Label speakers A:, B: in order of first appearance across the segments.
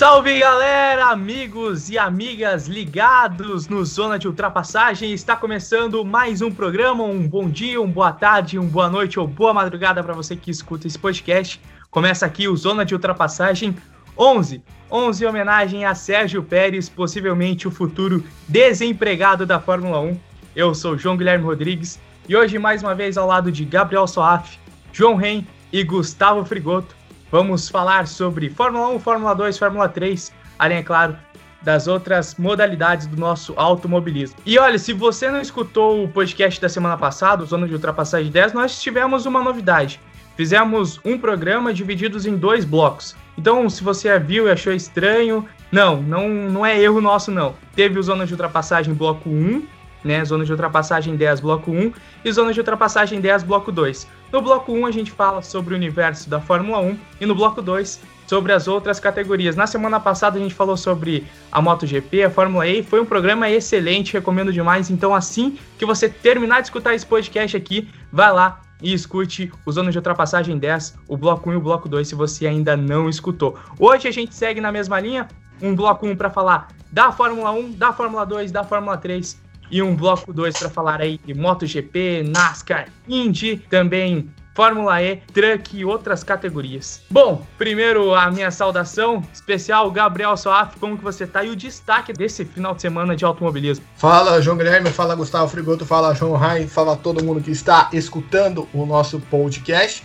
A: Salve galera, amigos e amigas ligados no Zona de Ultrapassagem. Está começando mais um programa. Um bom dia, uma boa tarde, uma boa noite ou boa madrugada para você que escuta esse podcast. Começa aqui o Zona de Ultrapassagem 11. 11 em homenagem a Sérgio Pérez, possivelmente o futuro desempregado da Fórmula 1. Eu sou João Guilherme Rodrigues e hoje mais uma vez ao lado de Gabriel Soaf, João Ren e Gustavo Frigoto. Vamos falar sobre Fórmula 1, Fórmula 2, Fórmula 3, além, é claro, das outras modalidades do nosso automobilismo. E olha, se você não escutou o podcast da semana passada, Zona de Ultrapassagem 10, nós tivemos uma novidade. Fizemos um programa divididos em dois blocos. Então, se você viu e achou estranho, não, não, não é erro nosso, não. Teve o Zona de Ultrapassagem bloco 1, né? Zona de Ultrapassagem 10, bloco 1, e Zona de Ultrapassagem 10, bloco 2. No bloco 1 a gente fala sobre o universo da Fórmula 1 e no bloco 2 sobre as outras categorias. Na semana passada a gente falou sobre a MotoGP, a Fórmula E, foi um programa excelente, recomendo demais. Então assim que você terminar de escutar esse podcast aqui, vai lá e escute o Zona de Ultrapassagem 10, o bloco 1 e o bloco 2 se você ainda não escutou. Hoje a gente segue na mesma linha, um bloco 1 para falar da Fórmula 1, da Fórmula 2, da Fórmula 3 e um bloco 2 para falar aí de MotoGP, NASCAR, Indy, também Fórmula E, Truck e outras categorias. Bom, primeiro a minha saudação especial, Gabriel Soaf, como que você tá? E o destaque desse final de semana de automobilismo.
B: Fala João Guilherme, fala Gustavo Frigoto, fala João Rai, fala todo mundo que está escutando o nosso podcast.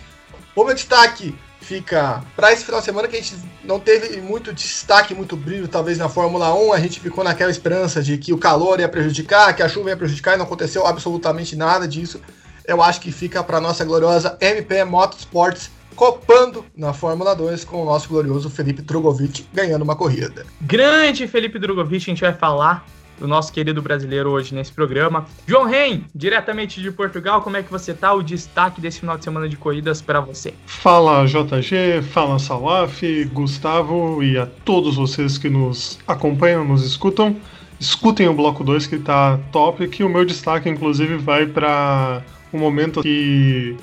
B: O meu destaque fica para esse final de semana que a gente não teve muito destaque, muito brilho, talvez na Fórmula 1. A gente ficou naquela esperança de que o calor ia prejudicar, que a chuva ia prejudicar e não aconteceu absolutamente nada disso. Eu acho que fica para nossa gloriosa MP Motorsports copando na Fórmula 2 com o nosso glorioso Felipe Drogovic ganhando uma corrida.
A: Grande Felipe Drogovic, a gente vai falar do nosso querido brasileiro hoje nesse programa. João Ren, diretamente de Portugal, como é que você tá? O destaque desse final de semana de corridas para você.
C: Fala JG, fala Salaf, Gustavo e a todos vocês que nos acompanham, nos escutam. Escutem o bloco 2 que tá top, que o meu destaque inclusive vai para um momento que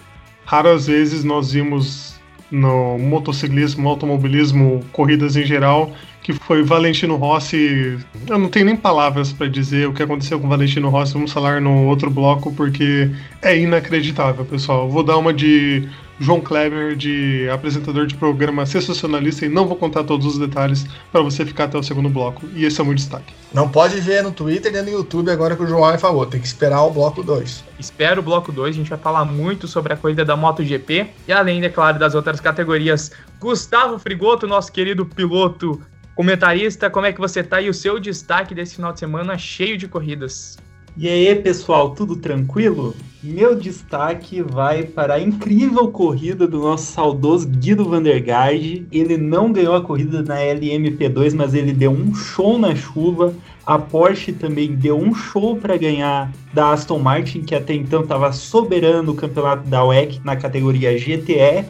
C: raras vezes nós vimos no motociclismo, automobilismo, corridas em geral, que foi Valentino Rossi. Eu não tenho nem palavras para dizer o que aconteceu com Valentino Rossi, vamos falar no outro bloco, porque é inacreditável, pessoal. Vou dar uma de João Kleber, de apresentador de programa sensacionalista, e não vou contar todos os detalhes para você ficar até o segundo bloco. E esse é o meu destaque.
B: Não pode ver no Twitter nem no YouTube agora que o João falou, tem que esperar o bloco 2.
A: Espera o bloco 2, a gente vai falar muito sobre a corrida da MotoGP e além, é claro, das outras categorias. Gustavo Frigoto, nosso querido piloto comentarista, como é que você tá e o seu destaque desse final de semana cheio de corridas?
D: E aí, pessoal, tudo tranquilo? Meu destaque vai para a incrível corrida do nosso saudoso Guido Vandergaard. Ele não ganhou a corrida na LMP2, mas ele deu um show na chuva. A Porsche também deu um show para ganhar da Aston Martin, que até então estava soberano no campeonato da WEC na categoria GTE.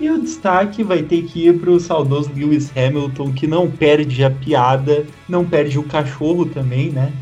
D: E o destaque vai ter que ir para o saudoso Lewis Hamilton, que não perde a piada, não perde o cachorro também, né?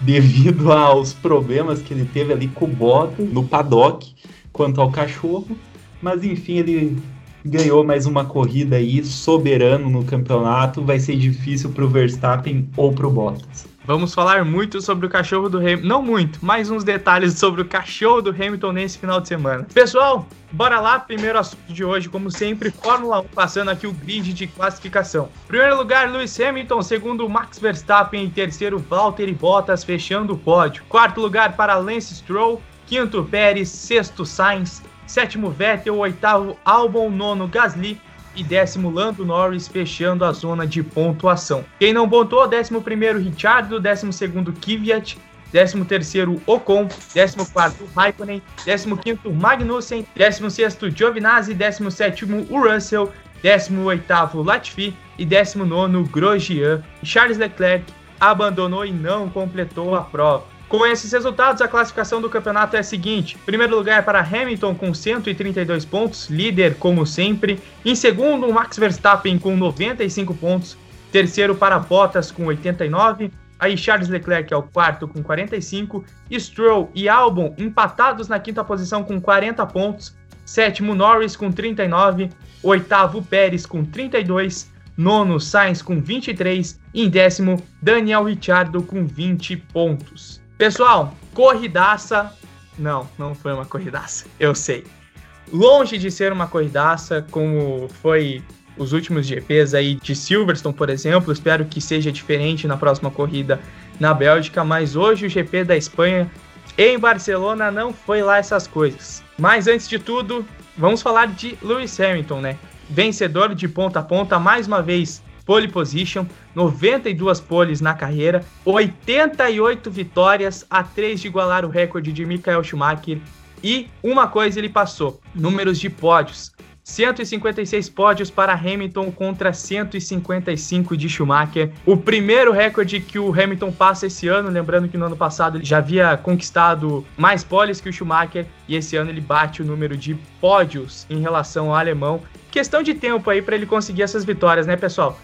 D: Devido aos problemas que ele teve ali com o Bottas no paddock quanto ao cachorro. Mas enfim, ele ganhou mais uma corrida aí, soberano no campeonato. Vai ser difícil para o Verstappen ou para o Bottas.
A: Vamos falar muito sobre o cachorro do Hamilton. Não muito, mais uns detalhes sobre o cachorro do Hamilton nesse final de semana. Pessoal, bora lá. Primeiro assunto de hoje, como sempre, Fórmula 1, passando aqui o grid de classificação. Primeiro lugar, Lewis Hamilton. Segundo, Max Verstappen. Em terceiro, Valtteri Bottas, fechando o pódio. Quarto lugar para Lance Stroll. Quinto, Pérez. Sexto, Sainz. Sétimo, Vettel. Oitavo, Albon. Nono, Gasly e décimo Lando Norris fechando a zona de pontuação. Quem não pontuou, décimo primeiro Ricciardo, décimo segundo Kvyat, décimo terceiro Ocon, décimo quarto Raikkonen, décimo quinto Magnussen, décimo sexto Giovinazzi, décimo sétimo Russell, décimo oitavo Latifi e décimo nono Grosjean. Charles Leclerc abandonou e não completou a prova. Com esses resultados, a classificação do campeonato é a seguinte: primeiro lugar é para Hamilton com 132 pontos, líder como sempre. Em segundo, Max Verstappen com 95 pontos. Terceiro para Bottas com 89. Aí Charles Leclerc é o quarto com 45. Stroll e Albon empatados na quinta posição com 40 pontos. Sétimo, Norris com 39. Oitavo, Pérez com 32. Nono, Sainz com 23. E em décimo, Daniel Ricciardo com 20 pontos. Pessoal, corridaça. Não, não foi uma corridaça, eu sei. Longe de ser uma corridaça, como foi os últimos GPs aí de Silverstone, por exemplo. Espero que seja diferente na próxima corrida na Bélgica, mas hoje o GP da Espanha em Barcelona não foi lá essas coisas. Mas antes de tudo, vamos falar de Lewis Hamilton, né? Vencedor de ponta a ponta, mais uma vez pole position, 92 poles na carreira, 88 vitórias, a 3 de igualar o recorde de Michael Schumacher. E uma coisa ele passou: números de pódios. 156 pódios para Hamilton contra 155 de Schumacher. O primeiro recorde que o Hamilton passa esse ano, lembrando que no ano passado ele já havia conquistado mais poles que o Schumacher e esse ano ele bate o número de pódios em relação ao alemão. Questão de tempo aí para ele conseguir essas vitórias, né, pessoal?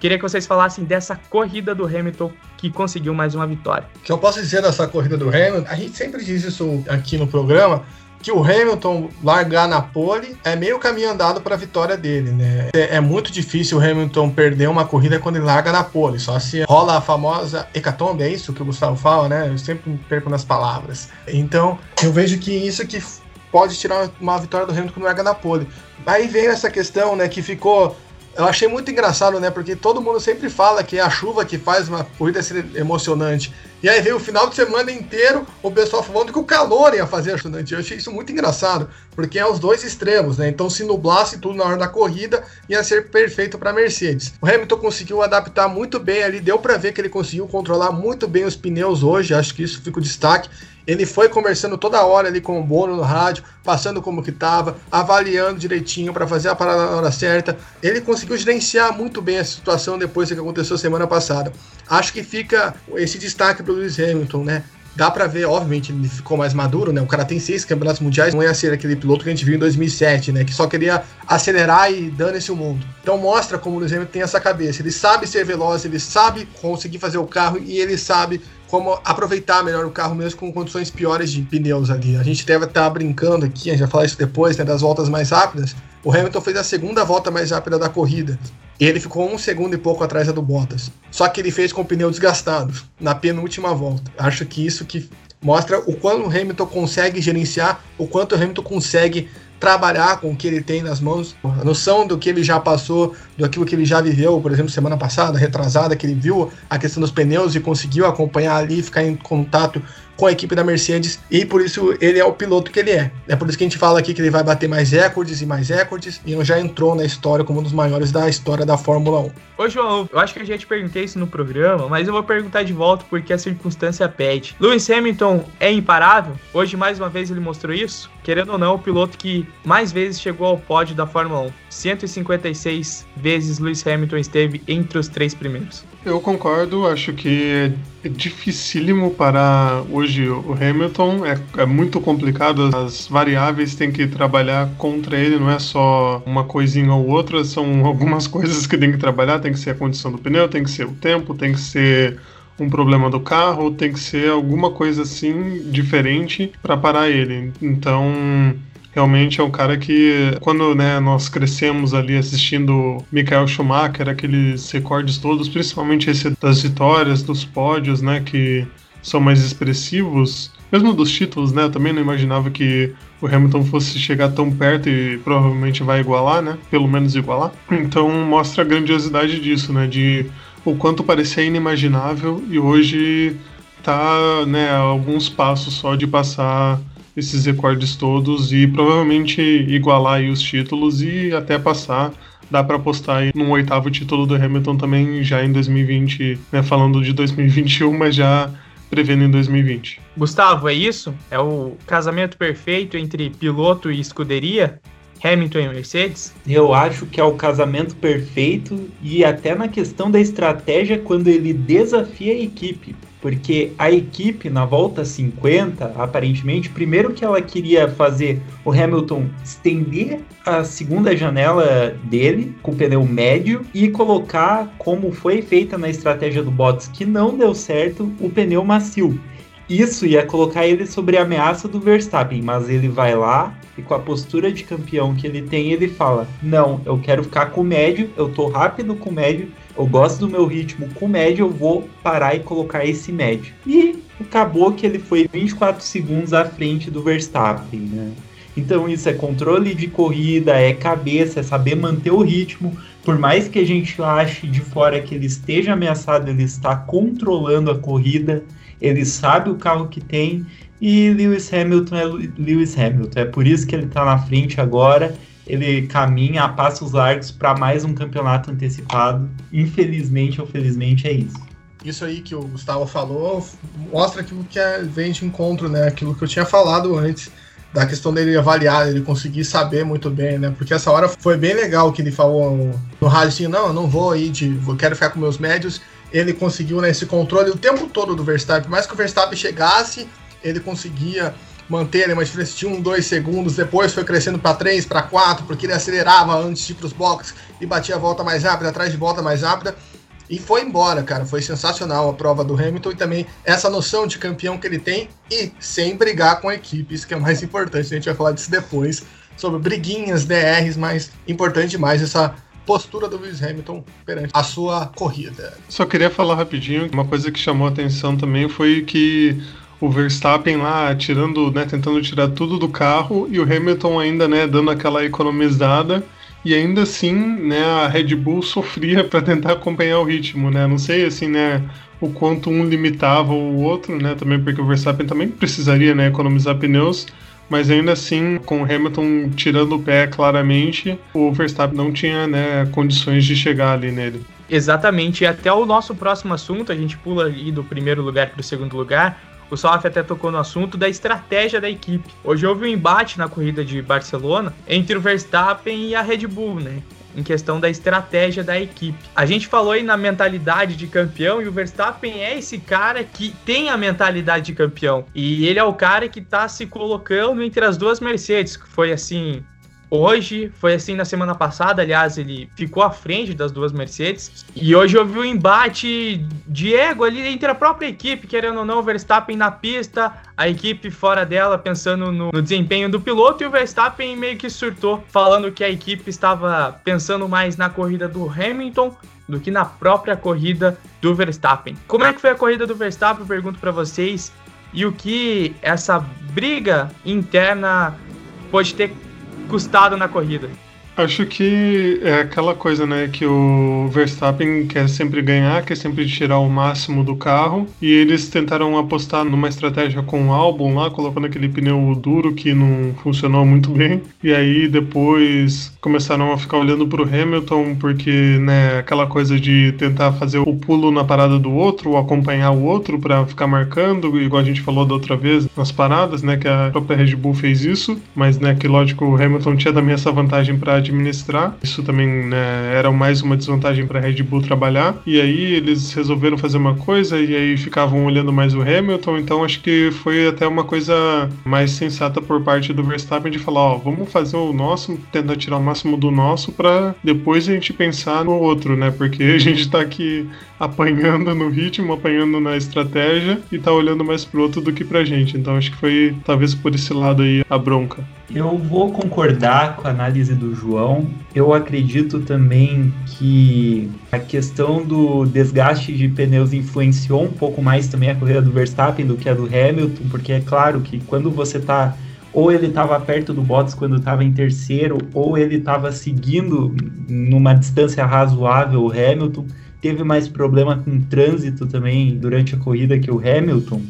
A: Queria que vocês falassem dessa corrida do Hamilton que conseguiu mais uma vitória.
B: O que eu posso dizer dessa corrida do Hamilton, a gente sempre diz isso aqui no programa, que o Hamilton largar na pole é meio caminho andado para a vitória dele, né? É, é, muito difícil o Hamilton perder uma corrida quando ele larga na pole, só se rola a famosa hecatombe, é isso que o Gustavo fala, né? Eu sempre me perco nas palavras. Então, eu vejo que isso que pode tirar uma vitória do Hamilton quando larga na pole. Aí veio essa questão, né, que ficou eu achei muito engraçado, né? Porque todo mundo sempre fala que é a chuva que faz uma corrida ser emocionante. E aí veio o final de semana inteiro o pessoal falando que o calor ia fazer emocionante. Eu achei isso muito engraçado, porque é os dois extremos, né? Então se nublasse tudo na hora da corrida, ia ser perfeito para Mercedes. O Hamilton conseguiu adaptar muito bem ali, deu para ver que ele conseguiu controlar muito bem os pneus hoje, acho que isso fica o destaque. Ele foi conversando toda hora ali com o Bono no rádio, passando como que estava, avaliando direitinho para fazer a parada na hora certa. Ele conseguiu gerenciar muito bem a situação depois do que aconteceu semana passada. Acho que fica esse destaque para o Lewis Hamilton, né? Dá para ver, obviamente, ele ficou mais maduro, né? O cara tem seis campeonatos mundiais, não ia ser aquele piloto que a gente viu em 2007, né? Que só queria acelerar e dane-se o mundo. Então mostra como o Lewis Hamilton tem essa cabeça. Ele sabe ser veloz, ele sabe conseguir fazer o carro e ele sabe como aproveitar melhor o carro mesmo com condições piores de pneus ali. A gente deve estar tá brincando aqui, a gente vai falar isso depois, né, das voltas mais rápidas. O Hamilton fez a segunda volta mais rápida da corrida. E ele ficou um segundo e pouco atrás do Bottas. Só que ele fez com o pneu desgastado na penúltima volta. Acho que isso que mostra o quanto o Hamilton consegue gerenciar, o quanto o Hamilton consegue trabalhar com o que ele tem nas mãos, a noção do que ele já passou, do aquilo que ele já viveu, por exemplo, semana passada, retrasada, que ele viu a questão dos pneus e conseguiu acompanhar ali, ficar em contato com a equipe da Mercedes e por isso ele é o piloto que ele é. É por isso que a gente fala aqui que ele vai bater mais recordes e mais recordes e já entrou na história como um dos maiores da história da Fórmula 1.
A: Ô João, eu acho que eu já te perguntei isso no programa, mas eu vou perguntar de volta porque a circunstância pede. Lewis Hamilton é imparável? Hoje mais uma vez ele mostrou isso? Querendo ou não, o piloto que mais vezes chegou ao pódio da Fórmula 1. 156 vezes Lewis Hamilton esteve entre os três primeiros.
C: Eu concordo, acho que é dificílimo para hoje o Hamilton, é, é, muito complicado, as variáveis têm que trabalhar contra ele, não é só uma coisinha ou outra, são algumas coisas que tem que trabalhar, tem que ser a condição do pneu, tem que ser o tempo, tem que ser um problema do carro, tem que ser alguma coisa assim diferente para parar ele. Então, realmente é um cara que, quando né, nós crescemos ali assistindo Michael Schumacher, aqueles recordes todos, principalmente esse das vitórias, dos pódios, né, que são mais expressivos, mesmo dos títulos, né, eu também não imaginava que o Hamilton fosse chegar tão perto e provavelmente vai igualar, né, pelo menos igualar. Então mostra a grandiosidade disso, né, de o quanto parecia inimaginável e hoje tá, né, alguns passos só de passar esses recordes todos e provavelmente igualar os títulos e até passar. Dá para apostar aí num oitavo título do Hamilton também já em 2020, né, falando de 2021, mas já prevendo em 2020.
A: Gustavo, é isso? É o casamento perfeito entre piloto e escuderia? Hamilton e Mercedes?
D: Eu acho que é o casamento perfeito e até na questão da estratégia quando ele desafia a equipe. Porque a equipe na volta 50, aparentemente, primeiro que ela queria fazer o Hamilton estender a segunda janela dele com o pneu médio e colocar, como foi feita na estratégia do Bottas, que não deu certo, o pneu macio. Isso ia colocar ele sobre a ameaça do Verstappen, mas ele vai lá e com a postura de campeão que ele tem, ele fala: Não, eu quero ficar com o médio, eu tô rápido com o médio, eu gosto do meu ritmo com o médio, eu vou parar e colocar esse médio. E acabou que ele foi 24 segundos à frente do Verstappen, né? Então isso é controle de corrida, é cabeça, é saber manter o ritmo. Por mais que a gente ache de fora que ele esteja ameaçado, ele está controlando a corrida ele sabe o carro que tem e Lewis Hamilton é Lewis Hamilton. É por isso que ele está na frente agora. Ele caminha a passos largos para mais um campeonato antecipado. Infelizmente ou felizmente é isso.
B: Isso aí que o Gustavo falou mostra aquilo que é, vem de encontro, né? Aquilo que eu tinha falado antes da questão dele avaliar, ele conseguir saber muito bem, né? Porque essa hora foi bem legal que ele falou no, rádio assim, não, eu não vou aí de, eu quero ficar com meus médios ele conseguiu né, esse controle o tempo todo do Verstappen. mais que o Verstappen chegasse, ele conseguia manter uma diferença de 1, 2 segundos. Depois foi crescendo para 3, para 4, porque ele acelerava antes de ir para os boxes e batia a volta mais rápida, atrás de volta mais rápida. E foi embora, cara. Foi sensacional a prova do Hamilton e também essa noção de campeão que ele tem e sem brigar com a equipe. Isso que é mais importante. A gente vai falar disso depois. Sobre briguinhas, DRs, mas importante demais essa postura do Lewis Hamilton perante a sua corrida.
C: Só queria falar rapidinho, uma coisa que chamou a atenção também foi que o Verstappen lá tirando, né, tentando tirar tudo do carro e o Hamilton ainda, né, dando aquela economizada e ainda assim, né, a Red Bull sofria para tentar acompanhar o ritmo, né? Não sei assim, né, o quanto um limitava o outro, né, também porque o Verstappen também precisaria, né, economizar pneus mas ainda assim, com o Hamilton tirando o pé claramente, o Verstappen não tinha né, condições de chegar ali nele.
A: Exatamente, e até o nosso próximo assunto, a gente pula ali do primeiro lugar para o segundo lugar. O Salaf até tocou no assunto da estratégia da equipe. Hoje houve um embate na corrida de Barcelona entre o Verstappen e a Red Bull, né? Em questão da estratégia da equipe. A gente falou aí na mentalidade de campeão e o Verstappen é esse cara que tem a mentalidade de campeão. E ele é o cara que tá se colocando entre as duas Mercedes, que foi assim, Hoje, foi assim na semana passada, aliás, ele ficou à frente das duas Mercedes. E hoje houve um embate de ego ali entre a própria equipe, querendo ou não, o Verstappen na pista, a equipe fora dela pensando no, no desempenho do piloto, e o Verstappen meio que surtou, falando que a equipe estava pensando mais na corrida do Hamilton do que na própria corrida do Verstappen. Como é que foi a corrida do Verstappen? Eu pergunto para vocês. E o que essa briga interna pode ter custado na corrida.
C: Acho que é aquela coisa, né, que o Verstappen quer sempre ganhar, quer sempre tirar o máximo do carro, e eles tentaram apostar numa estratégia com o álbum lá, colocando aquele pneu duro que não funcionou muito bem, e aí depois começaram a ficar olhando pro Hamilton, porque, né, aquela coisa de tentar fazer o pulo na parada do outro, ou acompanhar o outro para ficar marcando, igual a gente falou da outra vez nas paradas, né, que a própria Red Bull fez isso, mas, né, que lógico, o Hamilton tinha também essa vantagem para administrar. Isso também né, era mais uma desvantagem para a Red Bull trabalhar. E aí eles resolveram fazer uma coisa e aí ficavam olhando mais o Hamilton. Então acho que foi até uma coisa mais sensata por parte do Verstappen de falar: ó, vamos fazer o nosso, tentar tirar o máximo do nosso para depois a gente pensar no outro, né? Porque a gente está aqui apanhando no ritmo, apanhando na estratégia e tá olhando mais pro outro do que pra gente. Então acho que foi talvez por esse lado aí a bronca.
D: Eu vou concordar com a análise do João. Eu acredito também que a questão do desgaste de pneus influenciou um pouco mais também a corrida do Verstappen do que a do Hamilton, porque é claro que quando você está ou ele estava perto do Bottas quando estava em terceiro, ou ele estava seguindo numa distância razoável o Hamilton. Teve mais problema com trânsito também durante a corrida que o Hamilton.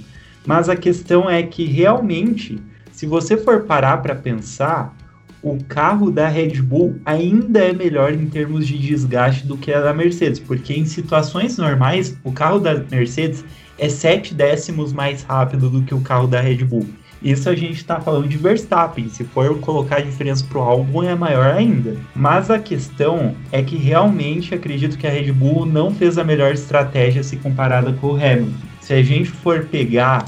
D: Mas a questão é que realmente se você for parar para pensar, o carro da Red Bull ainda é melhor em termos de desgaste do que a da Mercedes, porque em situações normais, o carro da Mercedes é 7 décimos mais rápido do que o carro da Red Bull. Isso a gente está falando de Verstappen. Se for colocar a diferença pro álbum, é maior ainda. Mas a questão é que realmente acredito que a Red Bull não fez a melhor estratégia se comparada com o Hamilton. Se a gente for pegar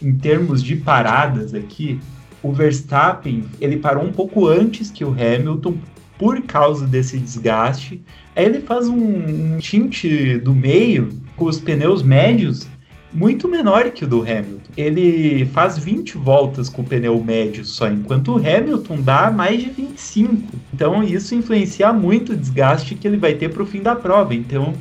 D: em termos de paradas aqui, o Verstappen ele parou um pouco antes que o Hamilton por causa desse desgaste. Aí ele faz um, um tinte do meio com os pneus médios muito menor que o do Hamilton. Ele faz 20 voltas com o pneu médio só, enquanto o Hamilton dá mais de 25. Então isso influencia muito o desgaste que ele vai ter para o fim da prova. Então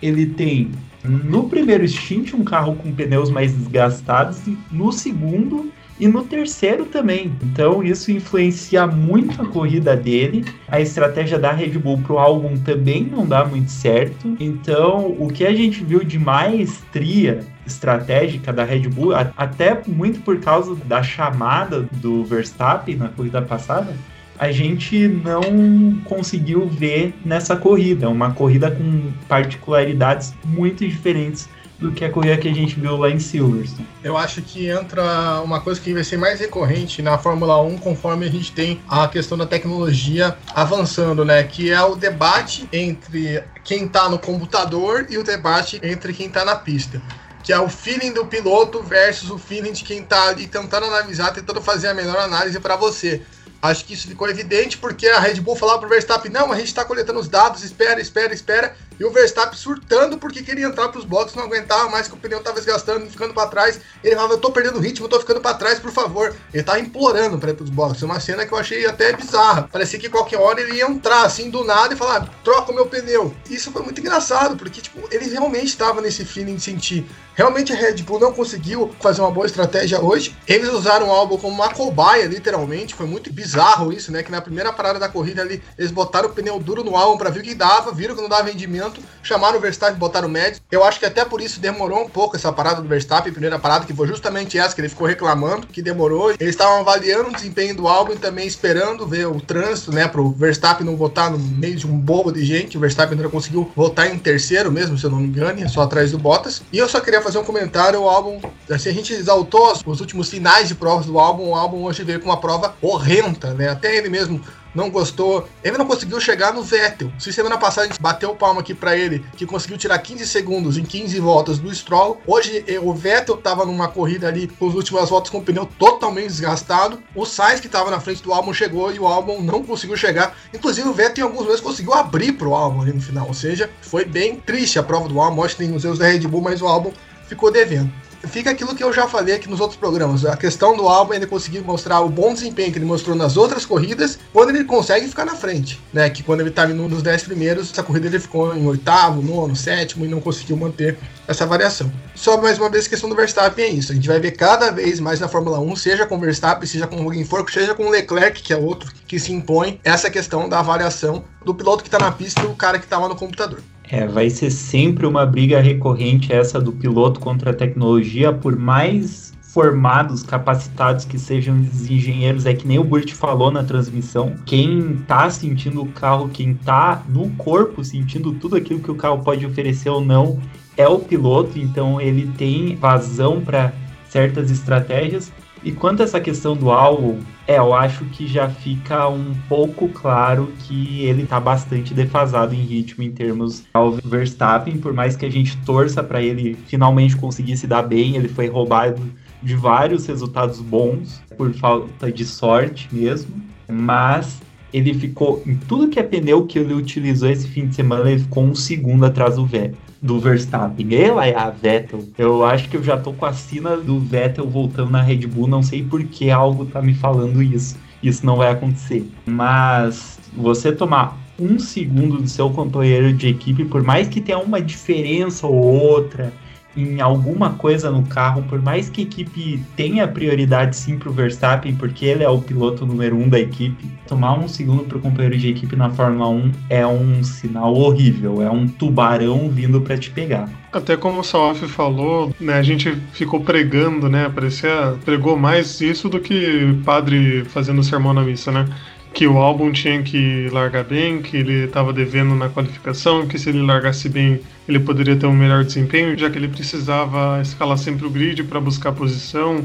D: ele tem no primeiro stint um carro com pneus mais desgastados no segundo e no terceiro também. Então isso influencia muito a corrida dele. A estratégia da Red Bull pro álbum também não dá muito certo. Então o que a gente viu de maestria estratégica da Red Bull, até muito por causa da chamada do Verstappen na corrida passada, a gente não conseguiu ver nessa corrida. Uma corrida com particularidades muito diferentes do que a corrida que a gente viu lá em Silverstone.
B: Eu acho que entra uma coisa que vai ser mais recorrente na Fórmula 1 conforme a gente tem a questão da tecnologia avançando, né? Que é o debate entre quem está no computador e o debate entre quem está na pista que é o feeling do piloto versus o feeling de quem está ali tentando analisar, tentando fazer a melhor análise para você. Acho que isso ficou evidente porque a Red Bull falava pro Verstappen: não, a gente está coletando os dados, espera, espera, espera. E o Verstappen surtando porque queria entrar para os boxes, não aguentava mais que o pneu estava desgastando, ficando para trás. Ele falava: Eu tô perdendo ritmo, eu tô ficando para trás, por favor. Ele tava implorando para ir para os boxes. Uma cena que eu achei até bizarra. Parecia que qualquer hora ele ia entrar assim do nada e falar: Troca o meu pneu. Isso foi muito engraçado porque, tipo, ele realmente estava nesse feeling de sentir. Realmente a Red Bull não conseguiu fazer uma boa estratégia hoje. Eles usaram o álbum como uma cobaia, literalmente. Foi muito bizarro isso, né? Que na primeira parada da corrida ali, eles botaram o pneu duro no álbum para ver o que dava, viram que não dava rendimento chamaram o Verstappen botaram o médio. Eu acho que até por isso demorou um pouco essa parada do Verstappen, primeira parada, que foi justamente essa que ele ficou reclamando, que demorou. Eles estavam avaliando o desempenho do álbum e também esperando ver o trânsito, né, pro Verstappen não votar no meio de um bobo de gente. O Verstappen ainda conseguiu votar em terceiro mesmo, se eu não me engano, só atrás do Bottas. E eu só queria fazer um comentário, o álbum, assim, a gente exaltou os últimos finais de provas do álbum, o álbum hoje veio com uma prova horrenda, né, até ele mesmo não gostou. Ele não conseguiu chegar no Vettel. Se semana passada a gente bateu o palmo aqui para ele, que conseguiu tirar 15 segundos em 15 voltas do Stroll. Hoje eh, o Vettel tava numa corrida ali com as últimas voltas com o pneu totalmente desgastado. O Sainz que tava na frente do álbum chegou e o álbum não conseguiu chegar. Inclusive o Vettel em alguns vezes conseguiu abrir pro álbum ali no final. Ou seja, foi bem triste a prova do álbum. Acho que tem os erros da Red Bull, mas o álbum ficou devendo fica aquilo que eu já falei aqui nos outros programas. A questão do álbum ele conseguir mostrar o bom desempenho que ele mostrou nas outras corridas, quando ele consegue ficar na frente, né? Que quando ele tá nos 10 primeiros, essa corrida ele ficou em oitavo, nono, sétimo e não conseguiu manter essa variação. Só mais uma vez a questão do Verstappen é isso. A gente vai ver cada vez mais na Fórmula 1, seja com o Verstappen, seja com alguém for, seja com o Leclerc, que é outro que se impõe, essa questão da avaliação do piloto que está na pista e o cara que está lá no computador.
D: É, vai ser sempre uma briga recorrente essa do piloto contra a tecnologia, por mais formados, capacitados que sejam os engenheiros, é que nem o Burt falou na transmissão, quem tá sentindo o carro, quem tá no corpo sentindo tudo aquilo que o carro pode oferecer ou não, é o piloto, então ele tem vazão para certas estratégias e quanto a essa questão do álbum, é, eu acho que já fica um pouco claro que ele tá bastante defasado em ritmo em termos ao Verstappen, por mais que a gente torça para ele finalmente conseguir se dar bem, ele foi roubado de vários resultados bons por falta de sorte mesmo, mas ele ficou em tudo que é pneu que ele utilizou esse fim de semana, ele ficou um segundo atrás do Vettel do Verstappen. Ela é a Vettel. Eu acho que eu já tô com a sina do Vettel voltando na Red Bull. Não sei por que algo tá me falando isso. Isso não vai acontecer. Mas você tomar um segundo do seu companheiro de equipe, por mais que tenha uma diferença ou outra em alguma coisa no carro, por mais que a equipe tenha prioridade sim para o Verstappen, porque ele é o piloto número um da equipe, tomar um segundo para o companheiro de equipe na Fórmula 1 é um sinal horrível, é um tubarão vindo para te pegar.
C: Até como o Salaf falou, né, a gente ficou pregando, né, parecia, pregou mais isso do que padre fazendo sermão na missa, né? Que o álbum tinha que largar bem, que ele estava devendo na qualificação, que se ele largasse bem ele poderia ter um melhor desempenho, já que ele precisava escalar sempre o grid para buscar posição,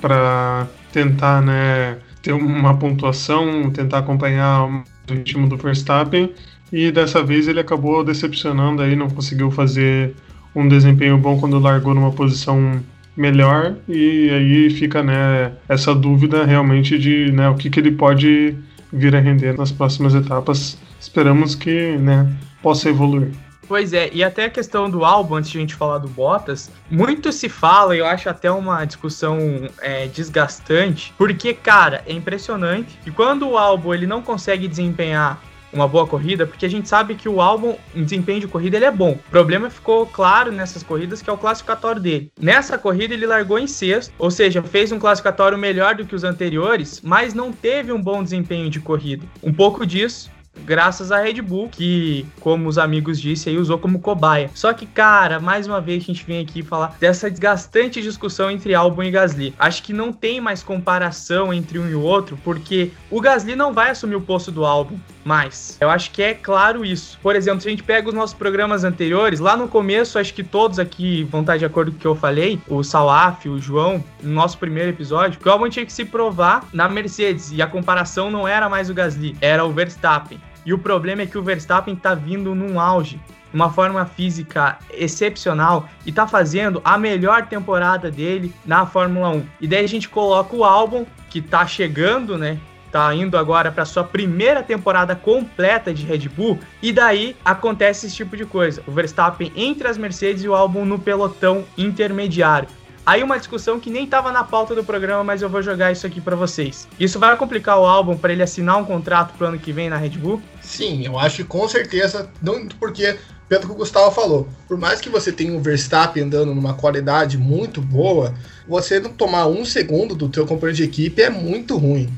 C: para tentar, né, ter uma pontuação, tentar acompanhar o ritmo do Verstappen. E dessa vez ele acabou decepcionando aí, não conseguiu fazer um desempenho bom quando largou numa posição melhor e aí fica né, essa dúvida realmente de né, o que, que ele pode vir a render nas próximas etapas. Esperamos que né, possa evoluir.
A: Pois é, e até a questão do álbum, antes de a gente falar do Bottas, muito se fala, eu acho até uma discussão é, desgastante, porque, cara, é impressionante que quando o álbum ele não consegue desempenhar uma boa corrida, porque a gente sabe que o álbum em desempenho de corrida ele é bom. O problema ficou claro nessas corridas que é o classificatório dele. Nessa corrida ele largou em sexto, ou seja, fez um classificatório melhor do que os anteriores, mas não teve um bom desempenho de corrida. Um pouco disso graças à Red Bull, que, como os amigos disseram, usou como cobaia. Só que, cara, mais uma vez a gente vem aqui falar dessa desgastante discussão entre Albon e Gasly. Acho que não tem mais comparação entre um e o outro, porque o Gasly não vai assumir o posto do Albon mais. Eu acho que é claro isso. Por exemplo, se a gente pega os nossos programas anteriores, lá no começo, acho que todos aqui vão estar de acordo com o que eu falei, o Salaf, o João, no nosso primeiro episódio, que o Albon tinha que se provar na Mercedes, e a comparação não era mais o Gasly, era o Verstappen. E o problema é que o Verstappen tá vindo num auge, uma forma física excepcional e tá fazendo a melhor temporada dele na Fórmula 1. E daí a gente coloca o álbum que tá chegando, né? Tá indo agora para sua primeira temporada completa de Red Bull e daí acontece esse tipo de coisa. O Verstappen entre as Mercedes e o álbum no pelotão intermediário. Aí uma discussão que nem estava na pauta do programa, mas eu vou jogar isso aqui para vocês. Isso vai complicar o álbum para ele assinar um contrato pro ano que vem na Red Bull?
B: Sim, eu acho que com certeza, não porque pelo que o Gustavo falou, por mais que você tenha um Verstappen andando numa qualidade muito boa, você não tomar um segundo do teu companheiro de equipe é muito ruim.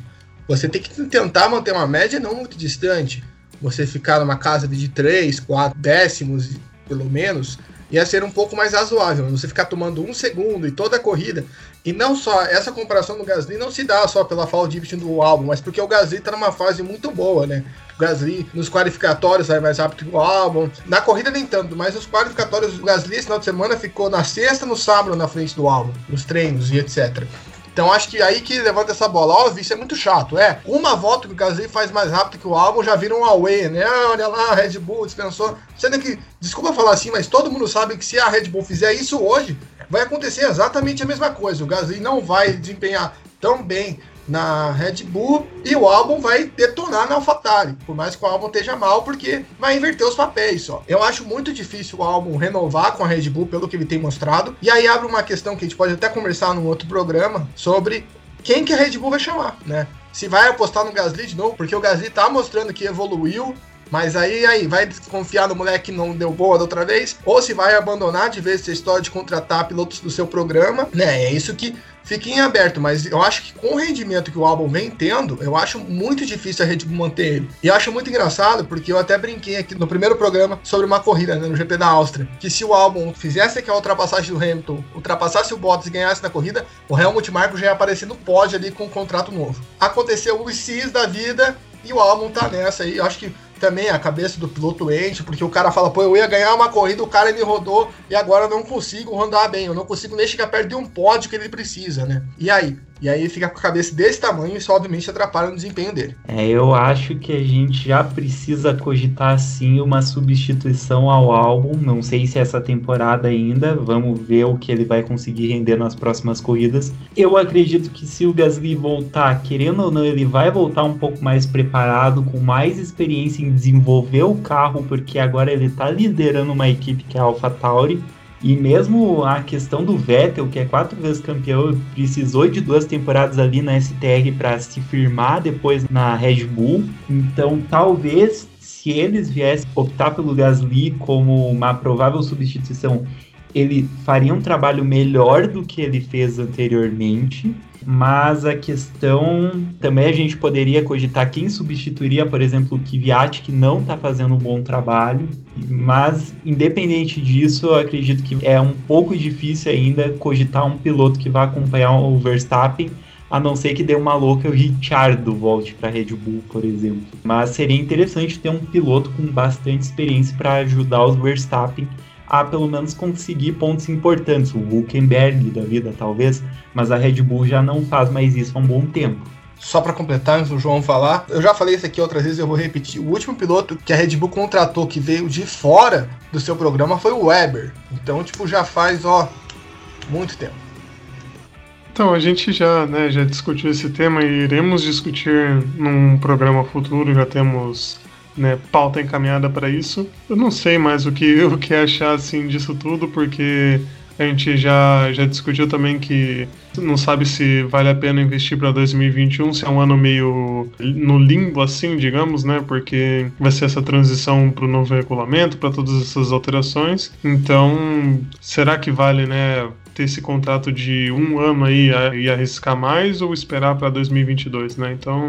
B: Você tem que tentar manter uma média não muito distante. Você ficar numa casa de 3, 4 décimos, pelo menos, ia ser um pouco mais razoável. Você ficar tomando um segundo e toda a corrida. E não só, essa comparação do Gasly não se dá só pela fall division do álbum, mas porque o Gasly tá numa fase muito boa, né? O Gasly nos qualificatórios vai mais rápido que o álbum. Na corrida nem tanto, mas nos qualificatórios o Gasly esse final de semana ficou na sexta, no sábado na frente do álbum, nos treinos e etc. Então acho que aí que levanta essa bola. Óbvio, isso é muito chato. É, uma volta que o Gasly faz mais rápido que o álbum já vira um away, né? Ah, olha lá, Red Bull dispensou. Sendo que, desculpa falar assim, mas todo mundo sabe que se a Red Bull fizer isso hoje, vai acontecer exatamente a mesma coisa. O Gasly não vai desempenhar tão bem na Red Bull e o álbum vai detonar na AlphaTauri, por mais que o álbum esteja mal, porque vai inverter os papéis só. Eu acho muito difícil o álbum renovar com a Red Bull pelo que ele tem mostrado. E aí abre uma questão que a gente pode até conversar num outro programa sobre quem que a Red Bull vai chamar, né? Se vai apostar no Gasly de novo, porque o Gasly tá mostrando que evoluiu, mas aí, aí, vai confiar no moleque que não deu boa da outra vez? Ou se vai abandonar de vez essa história de contratar pilotos do seu programa, né? É isso que fica em aberto, mas eu acho que com o rendimento que o álbum vem tendo, eu acho muito difícil a Red Bull manter ele. E acho muito engraçado, porque eu até brinquei aqui no primeiro programa sobre uma corrida, né, no GP da Áustria, que se o álbum fizesse aquela ultrapassagem do Hamilton, ultrapassasse o Bottas e ganhasse na corrida, o Helmut Marko já ia aparecer no pódio ali com um contrato novo. Aconteceu o CIS da vida e o álbum tá nessa aí. Eu acho que também a cabeça do piloto enche, porque o cara fala, pô, eu ia ganhar uma corrida, o cara me rodou e agora eu não consigo rodar bem, eu não consigo nem chegar perto de um pódio que ele precisa, né? E aí? E aí fica com a cabeça desse tamanho e isso obviamente atrapalha no desempenho dele.
D: É, eu acho que a gente já precisa cogitar sim uma substituição ao álbum. Não sei se é essa temporada ainda, vamos ver o que ele vai conseguir render nas próximas corridas. Eu acredito que se o Gasly voltar, querendo ou não, ele vai voltar um pouco mais preparado, com mais experiência em desenvolver o carro, porque agora ele está liderando uma equipe que é a AlphaTauri e mesmo a questão do Vettel, que é quatro vezes campeão, precisou de duas temporadas ali na STR para se firmar depois na Red Bull. Então, talvez se eles viessem optar pelo Gasly como uma provável substituição, ele faria um trabalho melhor do que ele fez anteriormente mas a questão também a gente poderia cogitar quem substituiria, por exemplo, o Kvyat, que não está fazendo um bom trabalho, mas independente disso, eu acredito que é um pouco difícil ainda cogitar um piloto que vai acompanhar o Verstappen, a não ser que dê uma louca o Ricciardo volte para Red Bull, por exemplo. Mas seria interessante ter um piloto com bastante experiência para ajudar os Verstappen a pelo menos conseguir pontos importantes, o Hulkenberg da vida talvez, mas a Red Bull já não faz mais isso há um bom tempo.
B: Só para completar, antes do João falar, eu já falei isso aqui outras vezes, eu vou repetir. O último piloto que a Red Bull contratou que veio de fora do seu programa foi o Weber. Então, tipo, já faz, ó, muito tempo.
C: Então, a gente já, né, já discutiu esse tema e iremos discutir num programa futuro, já temos né, pauta encaminhada para isso. Eu não sei mais o que, o que achar assim disso tudo, porque a gente já, já discutiu também que não sabe se vale a pena investir para 2021, se é um ano meio no limbo assim, digamos, né? Porque vai ser essa transição para o novo regulamento, para todas essas alterações. Então, será que vale, né? ter esse contrato de um ano aí e arriscar mais ou esperar para 2022, né? Então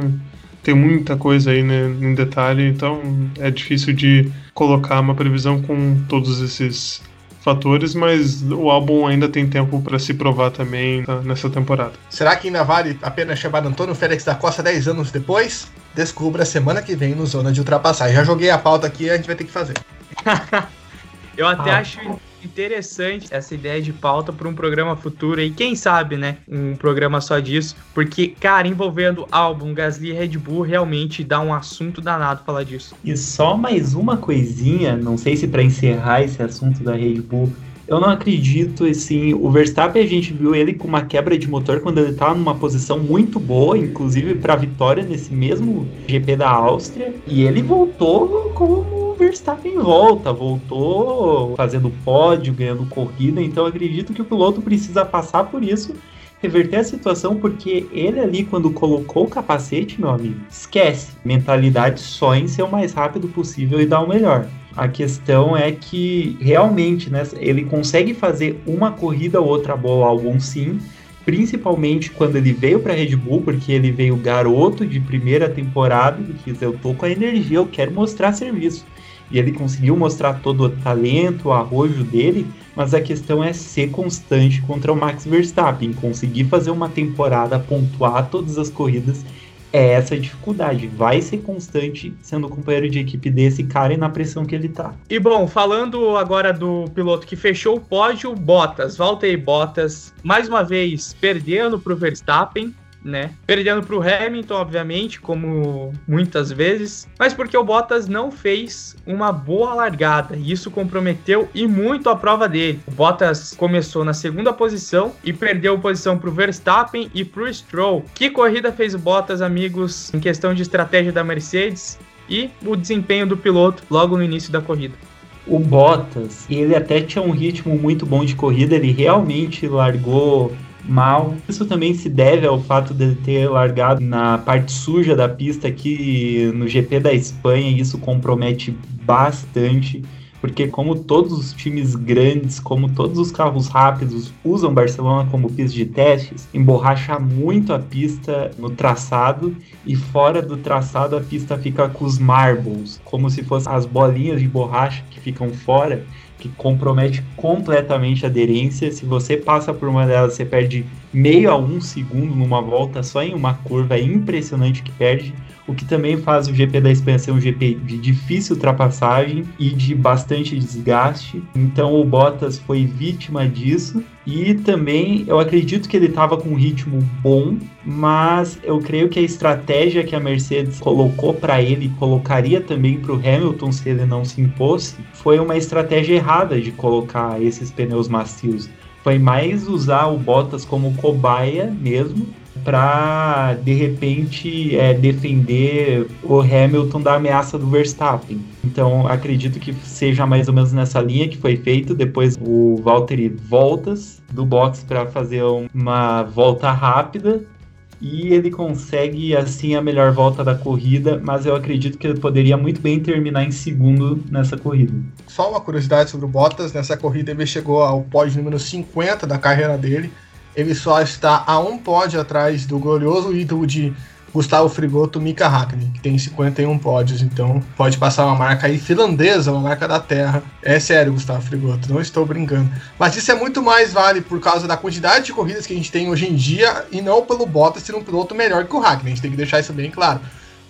C: tem muita coisa aí né, em detalhe, então é difícil de colocar uma previsão com todos esses fatores, mas o álbum ainda tem tempo para se provar também tá, nessa temporada.
B: Será que ainda vale a pena chamar Antônio Félix da Costa 10 anos depois? Descubra semana que vem no Zona de Ultrapassagem. Já joguei a pauta aqui e a gente vai ter que fazer.
A: Eu até ah. acho interessante essa ideia de pauta para um programa futuro e quem sabe, né, um programa só disso, porque, cara, envolvendo álbum, Gasly e Red Bull, realmente dá um assunto danado falar disso.
D: E só mais uma coisinha, não sei se para encerrar esse assunto da Red Bull, eu não acredito, assim, o Verstappen a gente viu ele com uma quebra de motor quando ele estava numa posição muito boa, inclusive para vitória nesse mesmo GP da Áustria, e ele voltou como Verstappen volta, voltou fazendo pódio, ganhando corrida, então acredito que o piloto precisa passar por isso, reverter a situação, porque ele ali, quando colocou o capacete, meu amigo, esquece. Mentalidade só em ser o mais rápido possível e dar o melhor. A questão é que realmente né, ele consegue fazer uma corrida ou outra boa, algum sim, principalmente quando ele veio para Red Bull, porque ele veio garoto de primeira temporada e disse: Eu tô com a energia, eu quero mostrar serviço. E ele conseguiu mostrar todo o talento, o arrojo dele, mas a questão é ser constante contra o Max Verstappen, conseguir fazer uma temporada, pontuar todas as corridas, é essa dificuldade. Vai ser constante sendo companheiro de equipe desse cara e na pressão que ele tá.
A: E bom, falando agora do piloto que fechou o pódio, Bottas, Valtteri Bottas, mais uma vez perdendo pro Verstappen, né? Perdendo para o Hamilton, obviamente, como muitas vezes, mas porque o Bottas não fez uma boa largada e isso comprometeu e muito a prova dele. O Bottas começou na segunda posição e perdeu posição para o Verstappen e para o Stroll. Que corrida fez o Bottas, amigos, em questão de estratégia da Mercedes e o desempenho do piloto logo no início da corrida?
D: O Bottas, ele até tinha um ritmo muito bom de corrida, ele realmente largou mal. Isso também se deve ao fato de ter largado na parte suja da pista aqui no GP da Espanha, e isso compromete bastante. Porque como todos os times grandes, como todos os carros rápidos usam Barcelona como pista de testes, emborracha muito a pista no traçado e fora do traçado a pista fica com os marbles, como se fossem as bolinhas de borracha que ficam fora que compromete completamente a aderência. Se você passa por uma delas, você perde meio a um segundo numa volta só em uma curva. É impressionante que perde. O que também faz o GP da Espanha ser um GP de difícil ultrapassagem e de bastante desgaste. Então o Bottas foi vítima disso. E também eu acredito que ele estava com um ritmo bom, mas eu creio que a estratégia que a Mercedes colocou para ele, colocaria também para o Hamilton se ele não se impôs, foi uma estratégia errada de colocar esses pneus macios. Foi mais usar o Bottas como cobaia mesmo para de repente é, defender o Hamilton da ameaça do Verstappen. Então acredito que seja mais ou menos nessa linha que foi feito. Depois o Valtteri voltas do box para fazer uma volta rápida e ele consegue assim a melhor volta da corrida, mas eu acredito que ele poderia muito bem terminar em segundo nessa corrida.
B: Só uma curiosidade sobre o Bottas, nessa corrida ele chegou ao pódio número 50 da carreira dele, ele só está a um pódio atrás do glorioso ídolo de Gustavo Frigoto Mika Hakkinen, que tem 51 pódios, então pode passar uma marca aí finlandesa, uma marca da terra. É sério, Gustavo Frigoto, não estou brincando. Mas isso é muito mais vale por causa da quantidade de corridas que a gente tem hoje em dia e não pelo Bottas ser um piloto melhor que o Hakkinen, a gente tem que deixar isso bem claro.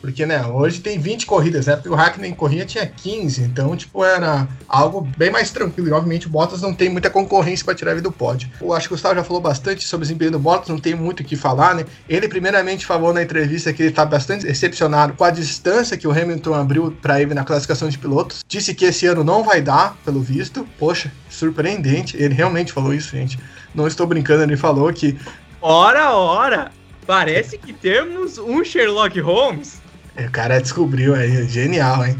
B: Porque, né, hoje tem 20 corridas, né? Porque o Hackney corria tinha 15, então, tipo, era algo bem mais tranquilo. E, obviamente, o Bottas não tem muita concorrência para tirar ele do pódio. Eu acho que o Gustavo já falou bastante sobre o desempenho do Bottas, não tem muito o que falar, né? Ele, primeiramente, falou na entrevista que ele tá bastante decepcionado com a distância que o Hamilton abriu para ele na classificação de pilotos. Disse que esse ano não vai dar, pelo visto. Poxa, surpreendente. Ele realmente falou isso, gente. Não estou brincando, ele falou que.
A: Ora, ora! Parece que temos um Sherlock Holmes.
B: O cara descobriu aí, genial, hein?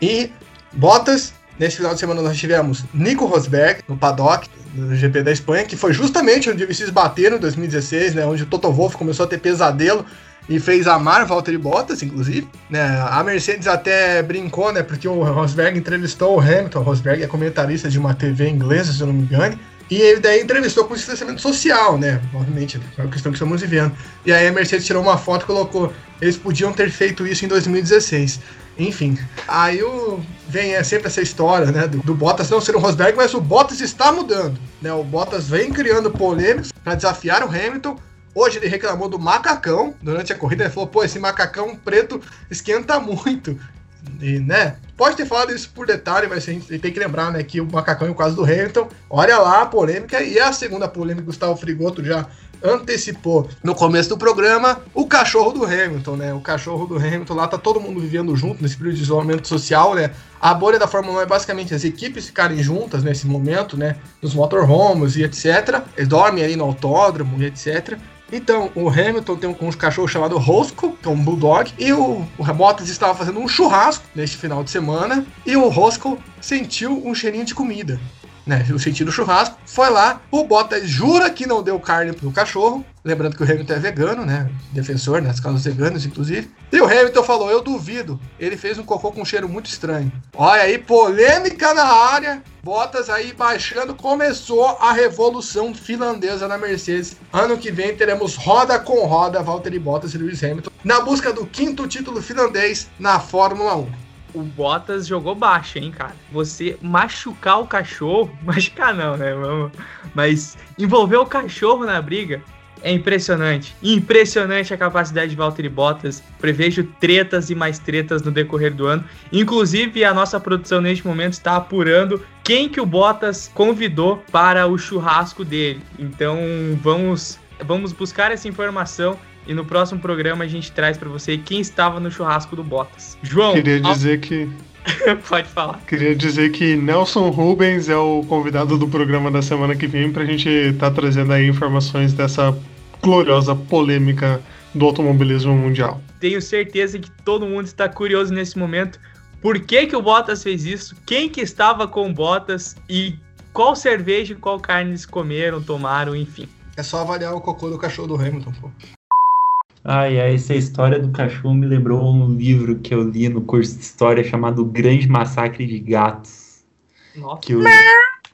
B: E Bottas, nesse final de semana nós tivemos Nico Rosberg no paddock do GP da Espanha, que foi justamente onde eles se bateram em 2016, né? Onde o Toto Wolff começou a ter pesadelo e fez amar Valtteri Bottas, inclusive. Né? A Mercedes até brincou, né? Porque o Rosberg entrevistou o Hamilton. O Rosberg é comentarista de uma TV inglesa, se eu não me engano. E ele daí entrevistou com distanciamento social, né? Obviamente, é uma questão que estamos vivendo. E aí a Mercedes tirou uma foto e colocou: eles podiam ter feito isso em 2016. Enfim, aí o, vem é sempre essa história, né, do, do, Bottas não ser o Rosberg, mas o Bottas está mudando, né? O Bottas vem criando polêmicas para desafiar o Hamilton. Hoje ele reclamou do macacão durante a corrida, ele falou: "Pô, esse macacão preto esquenta muito". E, né? Pode ter falado isso por detalhe, mas a gente tem que lembrar, né, que o macacão é o caso do Hamilton. Olha lá a polêmica e a segunda polêmica, Gustavo Frigoto já antecipou no começo do programa o cachorro do Hamilton, né? O cachorro do Hamilton lá tá todo mundo vivendo junto nesse período de isolamento social, né? A bolha da Fórmula 1 é basicamente as equipes ficarem juntas nesse momento, né? Nos motorhomes e etc. Eles dormem ali no autódromo e etc. Então, o Hamilton tem um, um cachorro chamado Roscoe, que é um bulldog, e o, o Bottas estava fazendo um churrasco neste final de semana, e o Roscoe sentiu um cheirinho de comida né, o sentido churrasco, foi lá, o Bottas jura que não deu carne pro cachorro, lembrando que o Hamilton é vegano, né, defensor nas né, causas veganas, inclusive, e o Hamilton falou, eu duvido, ele fez um cocô com um cheiro muito estranho. Olha aí, polêmica na área, Bottas aí baixando, começou a revolução finlandesa na Mercedes. Ano que vem teremos roda com roda, Valtteri Bottas e Lewis Hamilton, na busca do quinto título finlandês na Fórmula 1
A: o Bottas jogou baixo, hein, cara? Você machucar o cachorro, machucar não, né? Mas envolver o cachorro na briga é impressionante. Impressionante a capacidade de Valtteri Bottas. Prevejo tretas e mais tretas no decorrer do ano. Inclusive, a nossa produção neste momento está apurando quem que o Bottas convidou para o churrasco dele. Então, vamos vamos buscar essa informação e no próximo programa a gente traz para você quem estava no churrasco do Bottas. João.
C: Queria dizer ao... que.
A: Pode falar.
C: Queria dizer que Nelson Rubens é o convidado do programa da semana que vem para a gente estar tá trazendo aí informações dessa gloriosa polêmica do automobilismo mundial.
A: Tenho certeza que todo mundo está curioso nesse momento. Por que, que o Bottas fez isso? Quem que estava com o Bottas? E qual cerveja e qual carne eles comeram, tomaram, enfim.
B: É só avaliar o cocô do cachorro do Hamilton, pô.
D: Ai, essa história do cachorro me lembrou um livro que eu li no curso de história chamado Grande Massacre de Gatos.
A: Nossa.
D: Que os,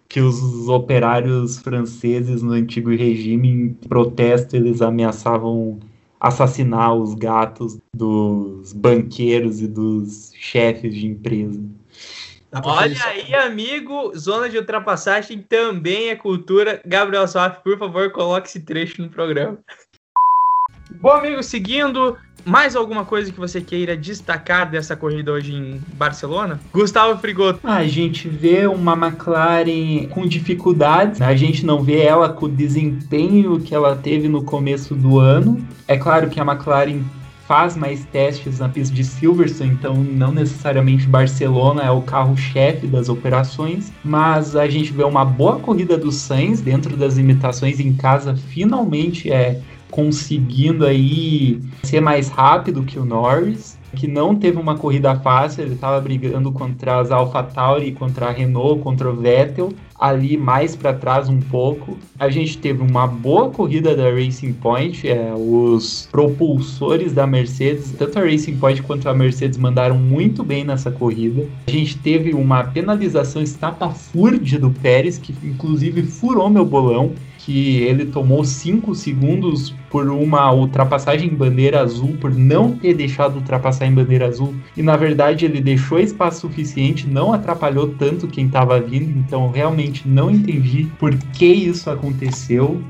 D: que os operários franceses no antigo regime, em protesto, eles ameaçavam assassinar os gatos dos banqueiros e dos chefes de empresa.
A: Olha aí, amigo, zona de ultrapassagem também é cultura. Gabriel Soff, por favor, coloque esse trecho no programa. Bom, amigo, seguindo, mais alguma coisa que você queira destacar dessa corrida hoje em Barcelona? Gustavo Frigoto.
D: A gente vê uma McLaren com dificuldades, a gente não vê ela com o desempenho que ela teve no começo do ano. É claro que a McLaren faz mais testes na pista de Silverstone, então não necessariamente Barcelona é o carro-chefe das operações, mas a gente vê uma boa corrida do Sainz dentro das limitações em casa, finalmente é conseguindo aí ser mais rápido que o Norris, que não teve uma corrida fácil, ele estava brigando contra as AlphaTauri, contra a Renault, contra o Vettel, ali mais para trás um pouco. A gente teve uma boa corrida da Racing Point, é, os propulsores da Mercedes, tanto a Racing Point quanto a Mercedes mandaram muito bem nessa corrida. A gente teve uma penalização estapafúrdia do Pérez, que inclusive furou meu bolão que ele tomou 5 segundos por uma ultrapassagem em bandeira azul, por não ter deixado ultrapassar em bandeira azul, e na verdade ele deixou espaço suficiente, não atrapalhou tanto quem estava vindo, então realmente não entendi por que isso aconteceu.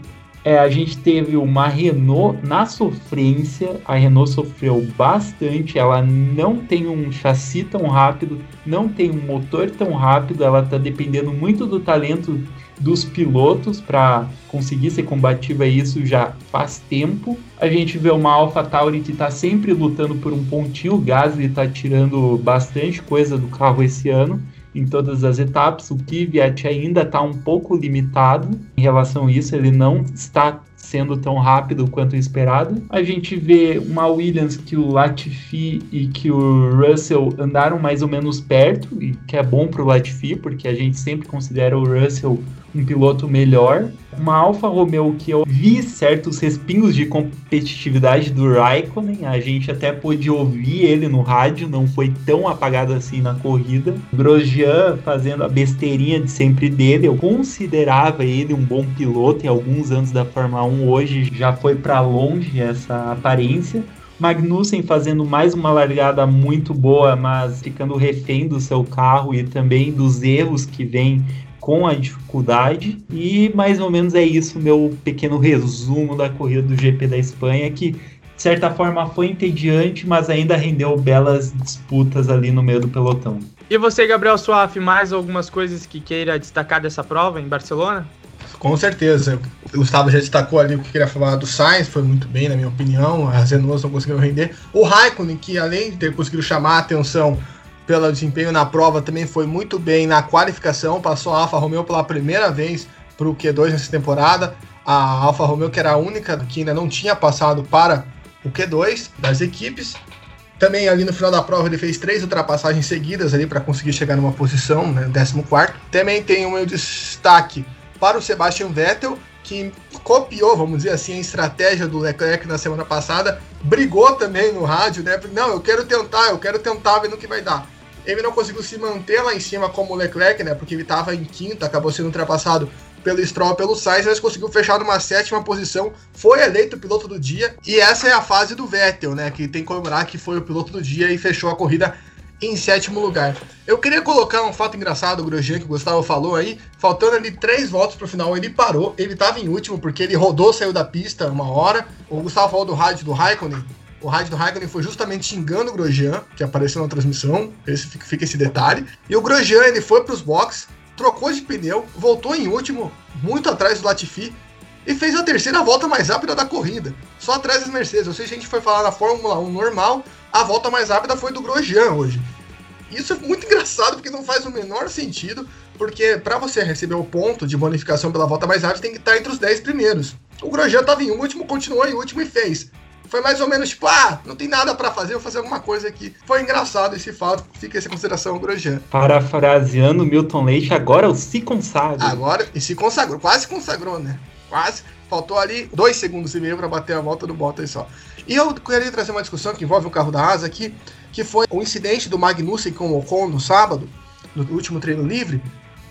D: É, a gente teve uma Renault na sofrência. A Renault sofreu bastante. Ela não tem um chassi tão rápido, não tem um motor tão rápido. Ela está dependendo muito do talento dos pilotos para conseguir ser combativa. Isso já faz tempo. A gente vê uma AlphaTauri que está sempre lutando por um pontinho. O Gasly está tirando bastante coisa do carro esse ano em todas as etapas. O Kvyat ainda está um pouco limitado em relação a isso, ele não está sendo tão rápido quanto esperado. A gente vê uma Williams que o Latifi e que o Russell andaram mais ou menos perto, e que é bom para o Latifi, porque a gente sempre considera o Russell um piloto melhor. Uma Alfa Romeo que eu vi certos respingos de competitividade do Raikkonen, a gente até pôde ouvir ele no rádio, não foi tão apagado assim na corrida. Grosjean fazendo a besteirinha de sempre dele, eu considerava ele um bom piloto em alguns anos da Fórmula 1, hoje já foi para longe essa aparência. Magnussen fazendo mais uma largada muito boa, mas ficando refém do seu carro e também dos erros que vem com a dificuldade. E mais ou menos é isso meu pequeno resumo da corrida do GP da Espanha, que de certa forma foi entediante, mas ainda rendeu belas disputas ali no meio do pelotão.
A: E você, Gabriel Suaf, mais algumas coisas que queira destacar dessa prova em Barcelona?
B: Com certeza. O Gustavo já destacou ali o que queria falar do Sainz, foi muito bem, na minha opinião. As Renaults não conseguiram render. O Raikkonen, que além de ter conseguido chamar a atenção pelo desempenho na prova, também foi muito bem na qualificação, passou a Alfa Romeo pela primeira vez para o Q2 nessa temporada. A Alfa Romeo, que era a única que ainda não tinha passado para o Q2 das equipes. Também ali no final da prova ele fez três ultrapassagens seguidas ali para conseguir chegar numa posição, né, 14. Também tem o meu destaque para o Sebastian Vettel, que copiou, vamos dizer assim, a estratégia do Leclerc na semana passada, brigou também no rádio, né? Não, eu quero tentar, eu quero tentar, vendo o que vai dar. Ele não conseguiu se manter lá em cima como o Leclerc, né? Porque ele estava em quinta, acabou sendo ultrapassado pelo Stroll pelo Sainz, mas conseguiu fechar numa sétima posição, foi eleito piloto do dia, e essa é a fase do Vettel, né? Que tem que comemorar que foi o piloto do dia e fechou a corrida em sétimo lugar. Eu queria colocar um fato engraçado, o Grosjean, que o Gustavo falou aí, faltando ali três voltas pro final, ele parou, ele estava em último, porque ele rodou, saiu da pista uma hora, o Gustavo falou do rádio do Raikkonen, o rádio do Raikkonen foi justamente xingando o Grosjean, que apareceu na transmissão, esse, fica esse detalhe, e o Grosjean, ele foi pros boxes, trocou de pneu, voltou em último, muito atrás do Latifi, e fez a terceira volta mais rápida da corrida, só atrás das Mercedes. Ou seja, a gente foi falar na Fórmula 1 normal, a volta mais rápida foi do Grosjean hoje. Isso é muito engraçado porque não faz o menor sentido, porque para você receber o ponto de bonificação pela volta mais rápida, tem que estar entre os 10 primeiros. O Grosjean estava em último, continuou em último e fez. Foi mais ou menos tipo, ah, não tem nada para fazer, vou fazer alguma coisa aqui. Foi engraçado esse fato, fica essa consideração, Grosjean.
D: Parafraseando Milton Leite, agora se consagra.
B: Agora, e se consagrou, quase consagrou, né? Quase. Faltou ali dois segundos e meio para bater a volta do Bottas só. E eu queria trazer uma discussão que envolve o carro da Asa aqui, que foi o incidente do Magnussen com o Ocon no sábado, no último treino livre,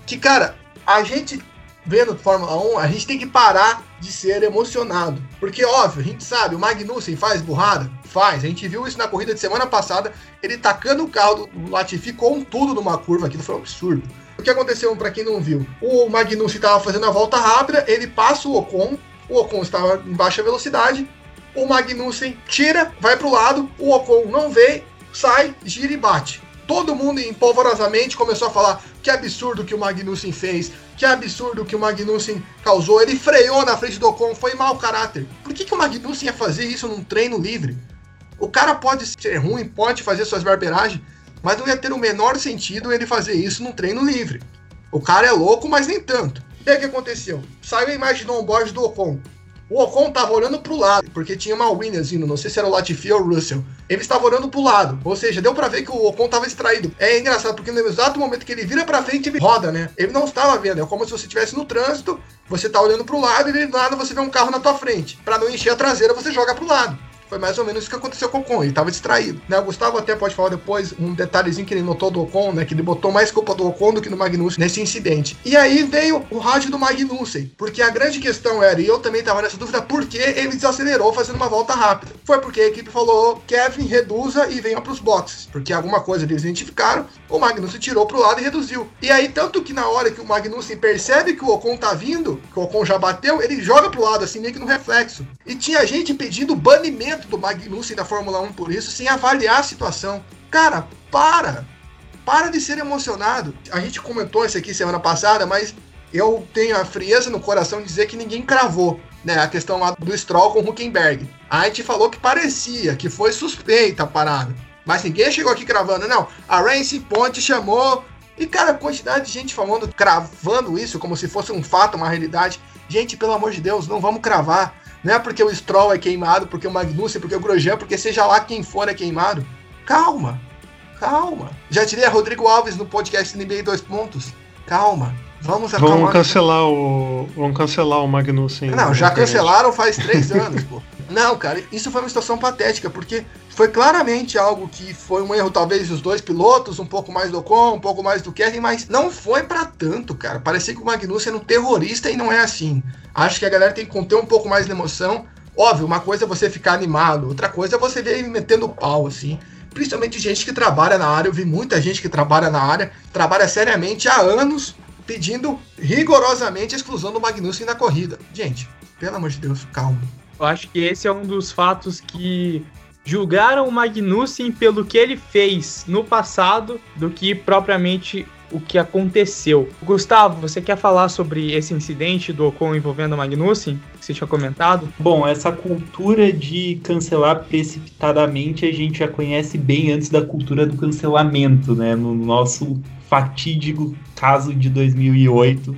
B: que, cara, a gente vendo Fórmula 1, a gente tem que parar de ser emocionado. Porque, óbvio, a gente sabe, o Magnussen faz burrada? Faz. A gente viu isso na corrida de semana passada, ele tacando o carro do Latifi com tudo numa curva, aquilo foi um absurdo. O que aconteceu, para quem não viu? O Magnussen estava fazendo a volta rápida, ele passa o Ocon, o Ocon estava em baixa velocidade, o Magnussen tira, vai para o lado, o Ocon não vê, sai, gira e bate. Todo mundo empolvorosamente começou a falar que absurdo que o Magnussen fez, que absurdo que o Magnussen causou. Ele freou na frente do Ocon, foi mau caráter. Por que, que o Magnussen ia fazer isso num treino livre? O cara pode ser ruim, pode fazer suas barberagens, mas não ia ter o menor sentido ele fazer isso num treino livre. O cara é louco, mas nem tanto. E aí o que aconteceu? Saiu a imagem do onboard do Ocon. O Ocon tava olhando pro lado, porque tinha uma Williams indo, não sei se era o Latifi ou o Russell. Ele estava olhando pro lado, ou seja, deu para ver que o Ocon tava extraído. É engraçado, porque no exato momento que ele vira pra frente, ele roda, né? Ele não estava vendo, é como se você estivesse no trânsito, você tá olhando pro lado e do nada você vê um carro na tua frente. Para não encher a traseira, você joga pro lado. Foi mais ou menos isso que aconteceu com o Ocon, ele estava distraído. Né? O Gustavo até pode falar depois um detalhezinho que ele notou do Ocon, né? Que ele botou mais culpa do Ocon do que do Magnussen nesse incidente. E aí veio o rádio do Magnussen, porque a grande questão era, e eu também estava nessa dúvida, por que ele desacelerou fazendo uma volta rápida? Foi porque a equipe falou, Kevin, reduza e venha para os boxes, porque alguma coisa eles identificaram, o Magnussen tirou para o lado e reduziu. E aí, tanto que na hora que o Magnussen percebe que o Ocon tá vindo, que o Ocon já bateu, ele joga pro lado, assim, meio que no reflexo. E tinha gente pedindo banimento do Magnussen da Fórmula 1 por isso, sem avaliar a situação. Cara, para! Para de ser emocionado. A gente comentou isso aqui semana passada, mas eu tenho a frieza no coração de dizer que ninguém cravou né, a questão lá do Stroll com o Huckenberg. A gente falou que parecia, que foi suspeita a parada. Mas ninguém chegou aqui cravando, não. A Racing Point chamou. E, cara, a quantidade de gente falando, cravando isso como se fosse um fato, uma realidade. Gente, pelo amor de Deus, não vamos cravar. Não é porque o Stroll é queimado, porque o Magnussen, porque o Grosjean, porque seja lá quem for é queimado. Calma, calma. Já tirei a Rodrigo Alves no podcast NBA 2 pontos. Calma. Vamos
C: acalmar. Vamos cancelar o. Vamos cancelar o Magnussen.
B: Não, já cancelaram faz três anos, pô. Não, cara, isso foi uma situação patética, porque foi claramente algo que foi um erro, talvez, dos dois pilotos, um pouco mais do Ocon, um pouco mais do Kevin, mas não foi para tanto, cara. Parecia que o Magnussen era um terrorista e não é assim. Acho que a galera tem que conter um pouco mais de emoção. Óbvio, uma coisa é você ficar animado, outra coisa é você ver ele metendo pau, assim. Principalmente gente que trabalha na área, eu vi muita gente que trabalha na área, trabalha seriamente há anos, pedindo rigorosamente a exclusão do Magnussen da corrida. Gente, pelo amor de Deus, calma.
A: Eu acho que esse é um dos fatos que julgaram o Magnussen pelo que ele fez no passado do que propriamente o que aconteceu. Gustavo, você quer falar sobre esse incidente do Ocon envolvendo o Magnussen, que você tinha comentado?
D: Bom, essa cultura de cancelar precipitadamente a gente já conhece bem antes da cultura do cancelamento, né? No nosso fatídico caso de 2008,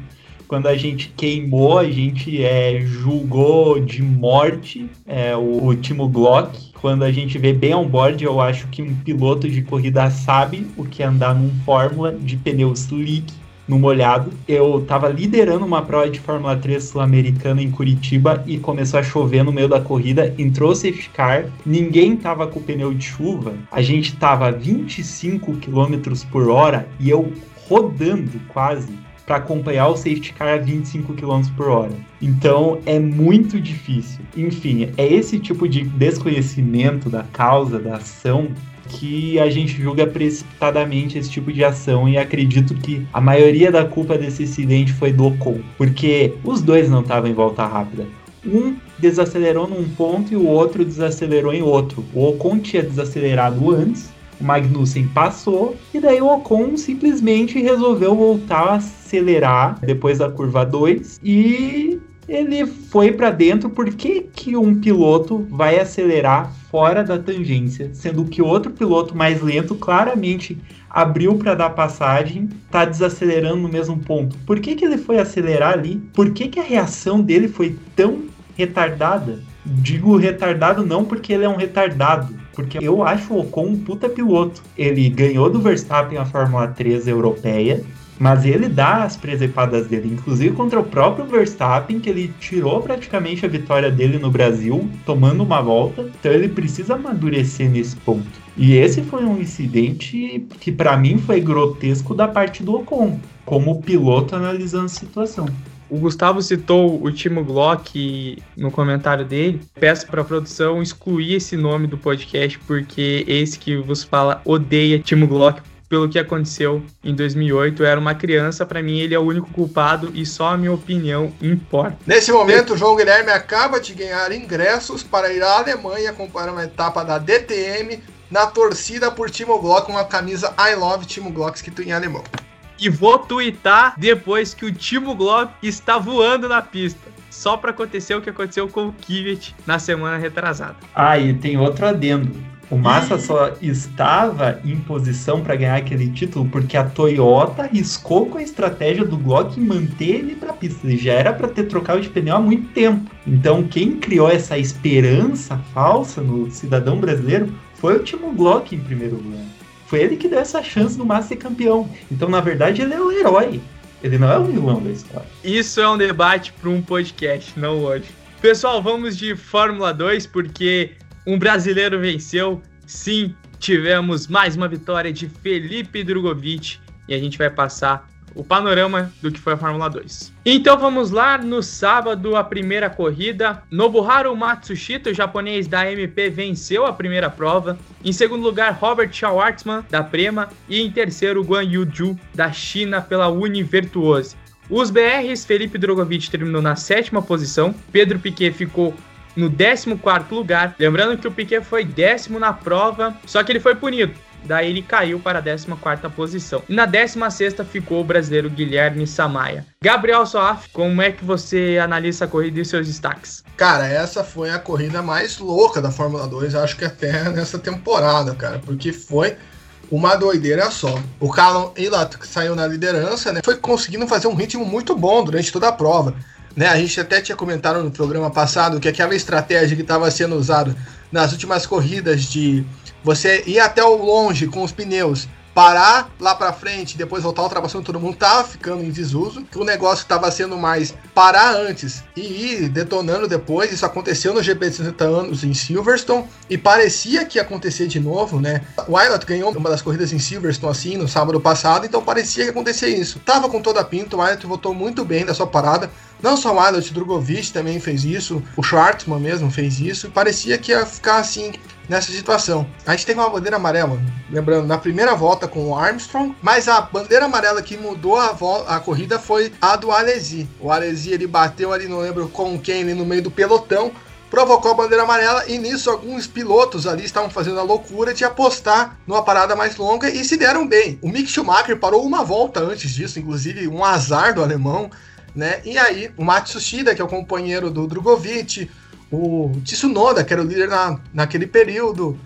D: quando a gente queimou, a gente é, julgou de morte é, o, o Timo Glock. Quando a gente vê bem on board, eu acho que um piloto de corrida sabe o que é andar num Fórmula de pneu slick no molhado. Eu tava liderando uma prova de Fórmula 3 sul-americana em Curitiba e começou a chover no meio da corrida, entrou o safety car, ninguém tava com o pneu de chuva, a gente tava 25 km por hora e eu rodando quase para acompanhar o safety car a 25 km por hora. Então é muito difícil. Enfim, é esse tipo de desconhecimento da causa, da ação, que a gente julga precipitadamente esse tipo de ação e acredito que a maioria da culpa desse incidente foi do Ocon, porque os dois não estavam em volta rápida. Um desacelerou num ponto e o outro desacelerou em outro. O Ocon tinha desacelerado antes o Magnussen passou e daí o Ocon simplesmente resolveu voltar a acelerar depois da curva 2 e ele foi para dentro. Por que, que um piloto vai acelerar fora da tangência, sendo que outro piloto mais lento claramente abriu para dar passagem, tá desacelerando no mesmo ponto? Por que, que ele foi acelerar ali? Por que, que a reação dele foi tão retardada? Digo retardado não porque ele é um retardado, porque eu acho o Ocon um puta piloto. Ele ganhou do Verstappen a Fórmula 3 europeia, mas ele dá as presepadas dele, inclusive contra o próprio Verstappen, que ele tirou praticamente a vitória dele no Brasil, tomando uma volta. Então ele precisa amadurecer nesse ponto. E esse foi um incidente que para mim foi grotesco da parte do Ocon, como piloto analisando a situação.
A: O Gustavo citou o Timo Glock no comentário dele. Peço para a produção excluir esse nome do podcast, porque esse que vos fala odeia Timo Glock pelo que aconteceu em 2008. Eu era uma criança, para mim ele é o único culpado e só a minha opinião importa.
B: Nesse momento, o João Guilherme acaba de ganhar ingressos para ir à Alemanha acompanhar uma etapa da DTM na torcida por Timo Glock, uma camisa I Love Timo Glock escrito em alemão
A: e vou twittar depois que o Timo Glock está voando na pista. Só para acontecer o que aconteceu com o Kivet na semana retrasada.
D: Ah, e tem outro adendo. O Massa só estava em posição para ganhar aquele título porque a Toyota arriscou com a estratégia do Glock manter ele para a pista. Ele já era para ter trocado de pneu há muito tempo. Então, quem criou essa esperança falsa no cidadão brasileiro foi o Timo Glock em primeiro lugar. Foi ele que deu essa chance do Massa ser campeão. Então, na verdade, ele é o herói. Ele não é o vilão da história.
A: Isso é um debate para um podcast, não hoje. Pessoal, vamos de Fórmula 2 porque um brasileiro venceu. Sim, tivemos mais uma vitória de Felipe Drogovic e a gente vai passar o panorama do que foi a Fórmula 2. Então vamos lá, no sábado, a primeira corrida. Nobuharu Matsushita, o japonês da MP, venceu a primeira prova. Em segundo lugar, Robert Schwartzman, da Prema. E em terceiro, Guan Yuju, da China, pela Univirtuose. Os BRs, Felipe Drogovic terminou na sétima posição, Pedro Piquet ficou no 14 lugar. Lembrando que o Piquet foi décimo na prova, só que ele foi punido. Daí ele caiu para a 14 posição. E na 16 ficou o brasileiro Guilherme Samaia. Gabriel Soaf, como é que você analisa a corrida e seus destaques?
B: Cara, essa foi a corrida mais louca da Fórmula 2, acho que até nessa temporada, cara, porque foi uma doideira só. O Callum Elat saiu na liderança, né? Foi conseguindo fazer um ritmo muito bom durante toda a prova. Né, a gente até tinha comentado no programa passado que aquela estratégia que estava sendo usada nas últimas corridas de você ir até o longe com os pneus, parar lá para frente, depois voltar ultrapassando todo mundo, tava ficando em desuso. Que o negócio estava sendo mais parar antes e ir detonando depois. Isso aconteceu no GP de 60 anos em Silverstone e parecia que ia acontecer de novo, né? O Wilot ganhou uma das corridas em Silverstone assim no sábado passado, então parecia que ia acontecer isso. Tava com toda a pinta, o Wilot voltou muito bem da sua parada. Não só o Wilot, o Drogovic também fez isso, o Schwartzman mesmo fez isso. Parecia que ia ficar assim nessa situação. A gente teve uma bandeira amarela, lembrando, na primeira volta com o Armstrong, mas a bandeira amarela que mudou a, a corrida foi a do Alesi. O Alesi ele bateu ali, não lembro com quem, ali no meio do pelotão, provocou a bandeira amarela e nisso alguns pilotos ali estavam fazendo a loucura de apostar numa parada mais longa e se deram bem. O Mick Schumacher parou uma volta antes disso, inclusive um azar do alemão, né? E aí o Matsushida, que é o companheiro do Drogovic, o Tsunoda, que era o líder na, naquele período.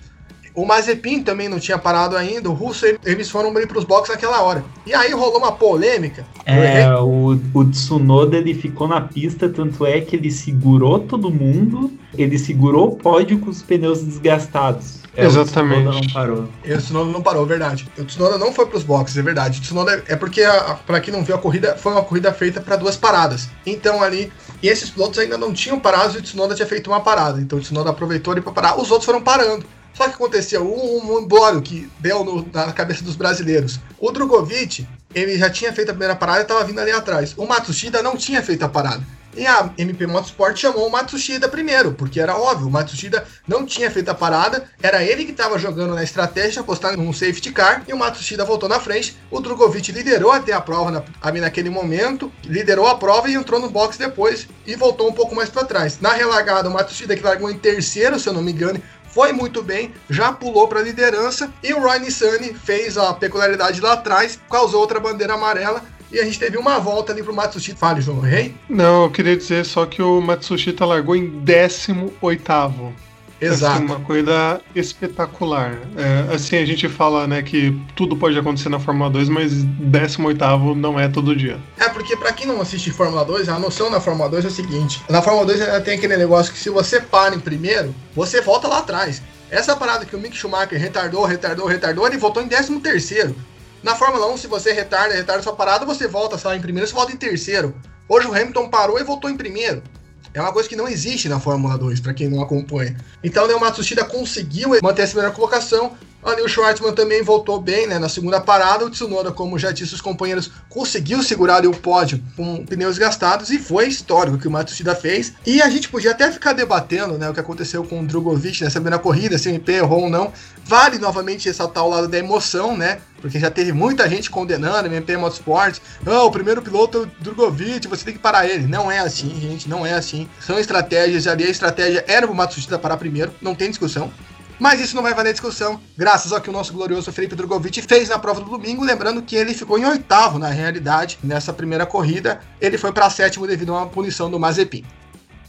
B: O Mazepin também não tinha parado ainda. O Russo, eles foram bem para os boxes naquela hora. E aí rolou uma polêmica.
D: É, o, o Tsunoda ele ficou na pista, tanto é que ele segurou todo mundo, ele segurou o pódio com os pneus desgastados.
C: É, Exatamente.
B: O Tsunoda não parou. E o Tsunoda não parou, verdade. O Tsunoda não foi para os boxes, é verdade. O Tsunoda é porque, para quem não viu a corrida, foi uma corrida feita para duas paradas. Então ali e esses pilotos ainda não tinham parado e o Tsunoda tinha feito uma parada. Então o Tsunoda aproveitou ele para parar. Os outros foram parando. Só que acontecia um, um embrólio que deu no, na cabeça dos brasileiros. O Drogovic, ele já tinha feito a primeira parada e estava vindo ali atrás. O Matsushida não tinha feito a parada. E a MP Motorsport chamou o Matsushida primeiro, porque era óbvio, o Matsushida não tinha feito a parada, era ele que estava jogando na estratégia, apostando num safety car, e o Matsushida voltou na frente. O Drogovic liderou até a prova na, ali naquele momento, liderou a prova e entrou no box depois e voltou um pouco mais para trás. Na relagada, o Matsushida que largou em terceiro, se eu não me engano, foi muito bem, já pulou para a liderança e o Ryan Nissany fez a peculiaridade lá atrás, causou outra bandeira amarela e a gente teve uma volta ali pro Matsushita. Fale, João Rei.
C: Não, eu queria dizer só que o Matsushita largou em 18
B: Exato.
C: Assim, uma coisa espetacular. É, assim, a gente fala né, que tudo pode acontecer na Fórmula 2, mas 18 não é todo dia.
B: É, porque para quem não assiste Fórmula 2, a noção da Fórmula 2 é o seguinte: na Fórmula 2 tem aquele negócio que se você para em primeiro, você volta lá atrás. Essa parada que o Mick Schumacher retardou, retardou, retardou, ele voltou em 13 terceiro. Na Fórmula 1, se você retarda, retarda sua parada, você volta, sai em primeiro, você volta em terceiro. Hoje o Hamilton parou e voltou em primeiro. É uma coisa que não existe na Fórmula 2, para quem não acompanha. Então, o Matsushita conseguiu manter essa primeira colocação, Ali o Schwartzman também voltou bem, né? Na segunda parada, o Tsunoda, como já disse os companheiros, conseguiu segurar ali o pódio com pneus gastados e foi histórico o que o Matsushita fez. E a gente podia até ficar debatendo, né, o que aconteceu com o Drogovic nessa primeira corrida, se MP errou ou não. Vale novamente ressaltar o lado da emoção, né? Porque já teve muita gente condenando MP Motorsport. Oh, o primeiro piloto é o Drogovic, você tem que parar ele. Não é assim, gente, não é assim. São estratégias, ali a estratégia era o Matsushita parar primeiro, não tem discussão. Mas isso não vai valer discussão, graças ao que o nosso glorioso Felipe Drogovic fez na prova do domingo, lembrando que ele ficou em oitavo na realidade nessa primeira corrida. Ele foi para sétimo devido a uma punição do Mazepin.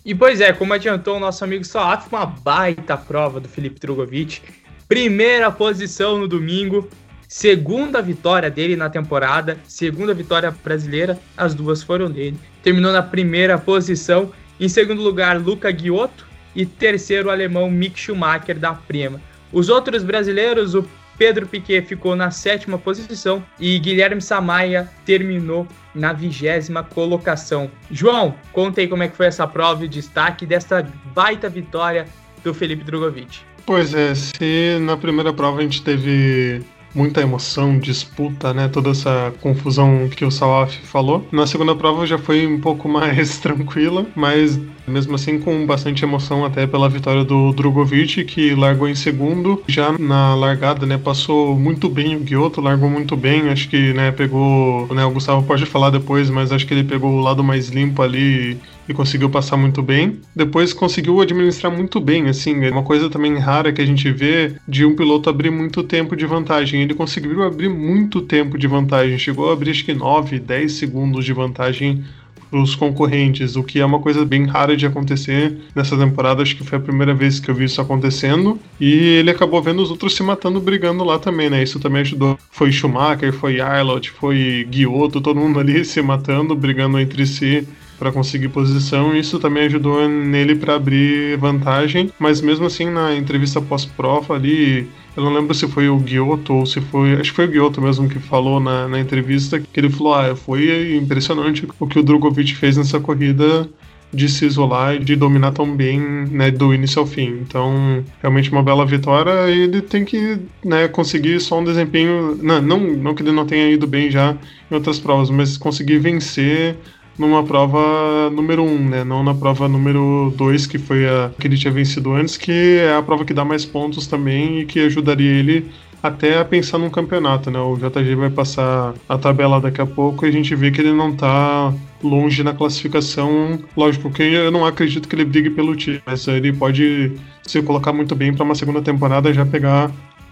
A: E pois é, como adiantou o nosso amigo Salaf, uma baita prova do Felipe Drogovic. Primeira posição no domingo, segunda vitória dele na temporada, segunda vitória brasileira, as duas foram dele. Terminou na primeira posição. Em segundo lugar, Luca Ghiotto e terceiro o alemão Mick Schumacher da Prema. Os outros brasileiros, o Pedro Piquet ficou na sétima posição e Guilherme Samaia terminou na vigésima colocação. João, conta aí como é que foi essa prova e o destaque dessa baita vitória do Felipe Drogovic.
C: Pois é, se na primeira prova a gente teve muita emoção, disputa, né? Toda essa confusão que o Salaf falou. Na segunda prova já foi um pouco mais tranquila, mas mesmo assim com bastante emoção até pela vitória do Drogovic, que largou em segundo. Já na largada, né, passou muito bem o Guioto, largou muito bem, acho que, né, pegou, né, o Gustavo pode falar depois, mas acho que ele pegou o lado mais limpo ali e conseguiu passar muito bem. Depois conseguiu administrar muito bem, assim, é uma coisa também rara que a gente vê de um piloto abrir muito tempo de vantagem. Ele conseguiu abrir muito tempo de vantagem, chegou a abrir acho que 9, 10 segundos de vantagem os concorrentes, o que é uma coisa bem rara de acontecer nessa temporada. Acho que foi a primeira vez que eu vi isso acontecendo. E ele acabou vendo os outros se matando, brigando lá também, né? Isso também ajudou. Foi Schumacher, foi Arlott, foi Guioto, todo mundo ali se matando, brigando entre si para conseguir posição. Isso também ajudou nele para abrir vantagem. Mas mesmo assim, na entrevista pós-prova ali, eu não lembro se foi o Giotto ou se foi. Acho que foi o Giotto mesmo que falou na, na entrevista, que ele falou: ah, foi impressionante o que o Drogovic fez nessa corrida de se isolar e de dominar tão bem né, do início ao fim. Então, realmente uma bela vitória e ele tem que né, conseguir só um desempenho. Não, não, não que ele não tenha ido bem já em outras provas, mas conseguir vencer numa prova número 1, um, né? Não na prova número 2, que foi a que ele tinha vencido antes, que é a prova que dá mais pontos também e que ajudaria ele até a pensar num campeonato, né? O JG vai passar a tabela daqui a pouco e a gente vê que ele não tá longe na classificação. Lógico que eu não acredito que ele brigue pelo time, mas ele pode se colocar muito bem para uma segunda temporada já pegar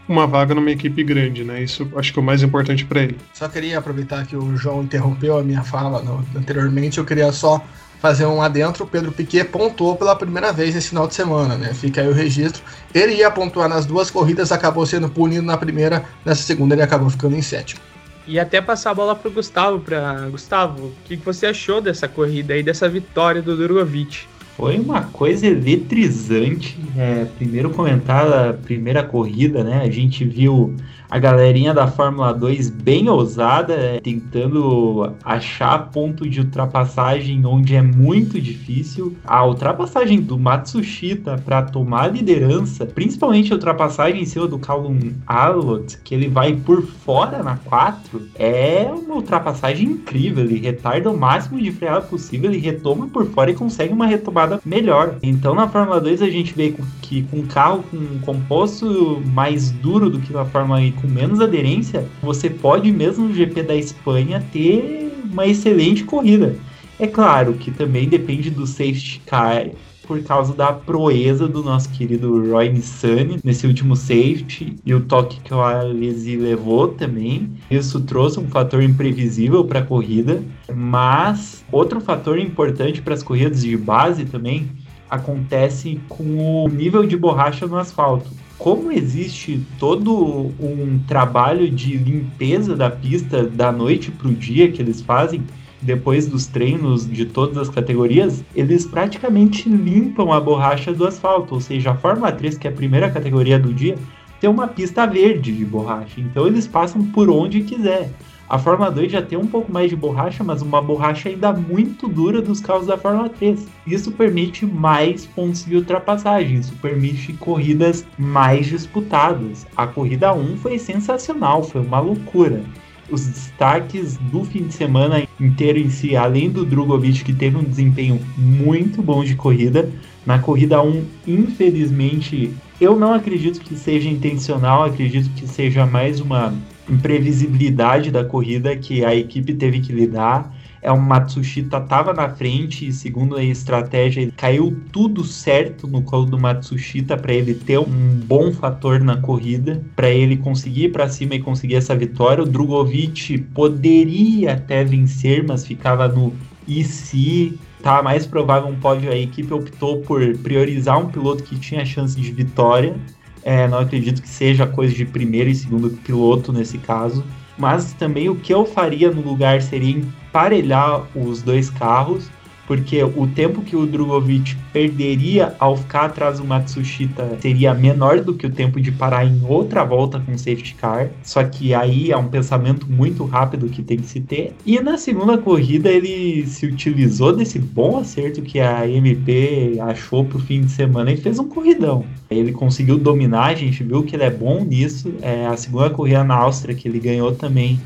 C: uma vaga numa equipe grande, né? Isso acho que é o mais importante para ele.
B: Só queria aproveitar que o João interrompeu a minha fala no, anteriormente, eu queria só fazer um adentro. O Pedro Piquet pontuou pela primeira vez nesse final de semana, né? Fica aí o registro. Ele ia pontuar nas duas corridas, acabou sendo punido na primeira, nessa segunda ele acabou ficando em sétimo.
A: E até passar a bola para o Gustavo, para Gustavo, o que você achou dessa corrida aí, dessa vitória do Drogovic?
D: Foi uma coisa eletrizante. É, primeiro comentar a primeira corrida, né? A gente viu a galerinha da Fórmula 2 bem ousada, é, tentando achar ponto de ultrapassagem onde é muito difícil. A ultrapassagem do Matsushita para tomar a liderança, principalmente a ultrapassagem em cima do Callum Allott, que ele vai por fora na 4, é uma ultrapassagem incrível. Ele retarda o máximo de freada possível, ele retoma por fora e consegue uma retomada melhor. Então na Fórmula 2 a gente vê que com carro com um composto mais duro do que na Fórmula 1 com menos aderência, você pode mesmo no GP da Espanha ter uma excelente corrida. É claro que também depende do safety car por causa da proeza do nosso querido Roy Nissany nesse último safety e o toque que o Alesi levou também. Isso trouxe um fator imprevisível para a corrida, mas outro fator importante para as corridas de base também acontece com o nível de borracha no asfalto como existe todo um trabalho de limpeza da pista da noite para o dia que eles fazem, depois dos treinos de todas as categorias, eles praticamente limpam a borracha do asfalto. Ou seja, a Fórmula 3, que é a primeira categoria do dia, tem uma pista verde de borracha. Então eles passam por onde quiser. A Fórmula 2 já tem um pouco mais de borracha, mas uma borracha ainda muito dura dos carros da Fórmula 3. Isso permite mais pontos de ultrapassagem, isso permite corridas mais disputadas. A corrida 1 foi sensacional, foi uma loucura. Os destaques do fim de semana inteiro em si, além do Drogovic, que teve um desempenho muito bom de corrida, na corrida 1, infelizmente, eu não acredito que seja intencional, acredito que seja mais uma imprevisibilidade da corrida que a equipe teve que lidar. É o Matsushita estava na frente e segundo a estratégia caiu tudo certo no colo do Matsushita para ele ter um bom fator na corrida, para ele conseguir ir para cima e conseguir essa vitória. O Drogovic poderia até vencer, mas ficava no e se tá mais provável um pódio a equipe optou por priorizar um piloto que tinha chance de vitória é, não acredito que seja coisa de primeiro e segundo piloto nesse caso. Mas também o que eu faria no lugar seria emparelhar os dois carros, porque o tempo que o Drogovic perderia ao ficar atrás do Matsushita seria menor do que o tempo de parar em outra volta com safety car. Só que aí é um pensamento muito rápido que tem que se ter. E na segunda corrida ele se utilizou desse bom acerto que a MP achou pro fim de semana e fez um corridão. Ele conseguiu dominar, a gente viu que ele é bom nisso. É, a segunda corrida na Áustria que ele ganhou também,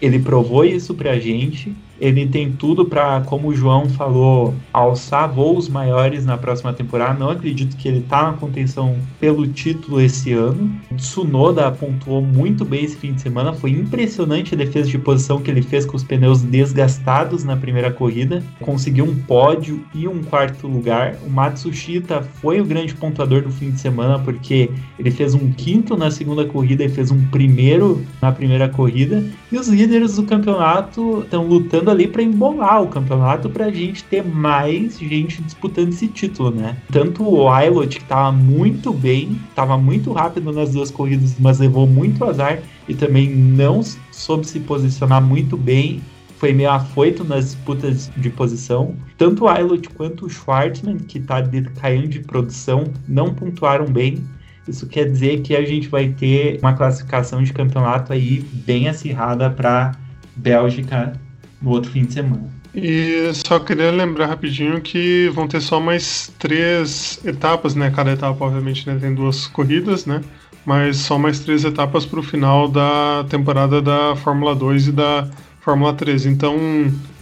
D: ele provou isso pra gente ele tem tudo para, como o João falou, alçar voos maiores na próxima temporada. Não acredito que ele tá na contenção pelo título esse ano. Tsunoda pontuou muito bem esse fim de semana. Foi impressionante a defesa de posição que ele fez com os pneus desgastados na primeira corrida. Conseguiu um pódio e um quarto lugar. O Matsushita foi o grande pontuador do fim de semana porque ele fez um quinto na segunda corrida e fez um primeiro na primeira corrida. E os líderes do campeonato estão lutando ali para embolar o campeonato para a gente ter mais gente disputando esse título, né? Tanto o Ailot, que tava muito bem, tava muito rápido nas duas corridas, mas levou muito azar e também não soube se posicionar muito bem. Foi meio afoito nas disputas de posição. Tanto o Ailot quanto o Schwartzman, que tá caindo de produção, não pontuaram bem. Isso quer dizer que a gente vai ter uma classificação de campeonato aí bem acirrada para Bélgica no outro fim de semana.
C: E só queria lembrar rapidinho que vão ter só mais três etapas, né? Cada etapa, obviamente, né, tem duas corridas, né? Mas só mais três etapas para o final da temporada da Fórmula 2 e da Fórmula 3. Então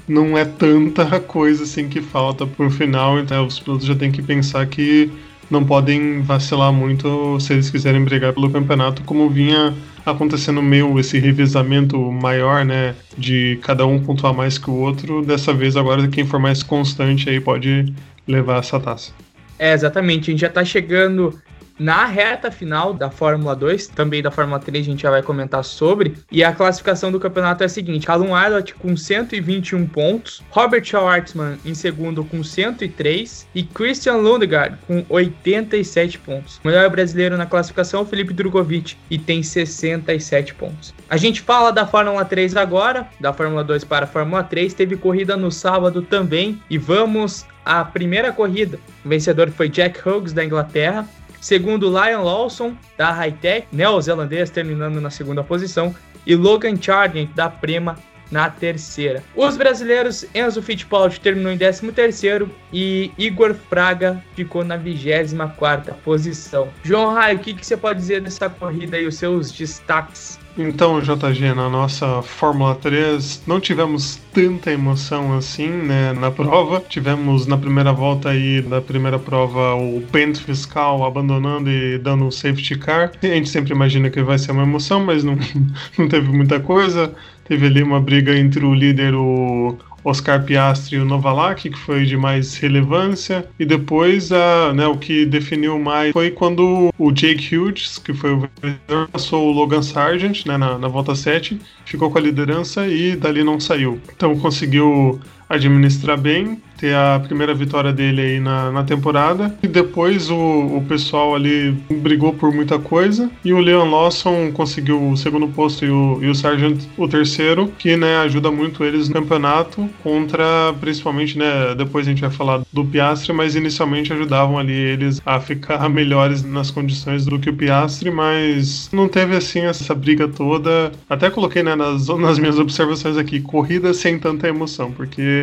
C: não é tanta coisa assim que falta para o final, então os pilotos já têm que pensar que não podem vacilar muito se eles quiserem brigar pelo campeonato, como vinha acontecendo meio esse revezamento maior, né, de cada um pontuar mais que o outro. Dessa vez agora quem for mais constante aí pode levar essa taça.
A: É, exatamente. A gente já tá chegando na reta final da Fórmula 2, também da Fórmula 3 a gente já vai comentar sobre, e a classificação do campeonato é a seguinte, Callum Aylott com 121 pontos, Robert Schwartzman em segundo com 103 e Christian Lundgaard com 87 pontos. O melhor brasileiro na classificação é o Felipe Drogovic e tem 67 pontos. A gente fala da Fórmula 3 agora, da Fórmula 2 para a Fórmula 3, teve corrida no sábado também e vamos à primeira corrida. O vencedor foi Jack Hughes da Inglaterra, Segundo, Lion Lawson, da Hightech, neozelandês, terminando na segunda posição. E Logan Chargent, da Prema, na terceira. Os brasileiros, Enzo Fittipaldi terminou em 13º e Igor Fraga ficou na 24ª posição. João Raio, o que, que você pode dizer dessa corrida e os seus destaques?
C: Então, JG, na nossa Fórmula 3 não tivemos tanta emoção assim, né, na prova. Tivemos na primeira volta aí da primeira prova o Bento Fiscal abandonando e dando um safety car. A gente sempre imagina que vai ser uma emoção, mas não, não teve muita coisa. Teve ali uma briga entre o líder, o Oscar Piastri e o Novalak, que foi de mais relevância, e depois a, né, o que definiu mais foi quando o Jake Hughes, que foi o vencedor, passou o Logan Sargent né, na, na volta 7, ficou com a liderança e dali não saiu. Então conseguiu administrar bem, ter a primeira vitória dele aí na, na temporada. E depois o, o pessoal ali brigou por muita coisa. E o Leon Lawson conseguiu o segundo posto e o, e o Sargent o terceiro, que né, ajuda muito eles no campeonato contra, principalmente, né? Depois a gente vai falar do Piastre, mas inicialmente ajudavam ali eles a ficar melhores nas condições do que o Piastre, mas não teve assim essa briga toda. Até coloquei né, nas, nas minhas observações aqui, corrida sem tanta emoção, porque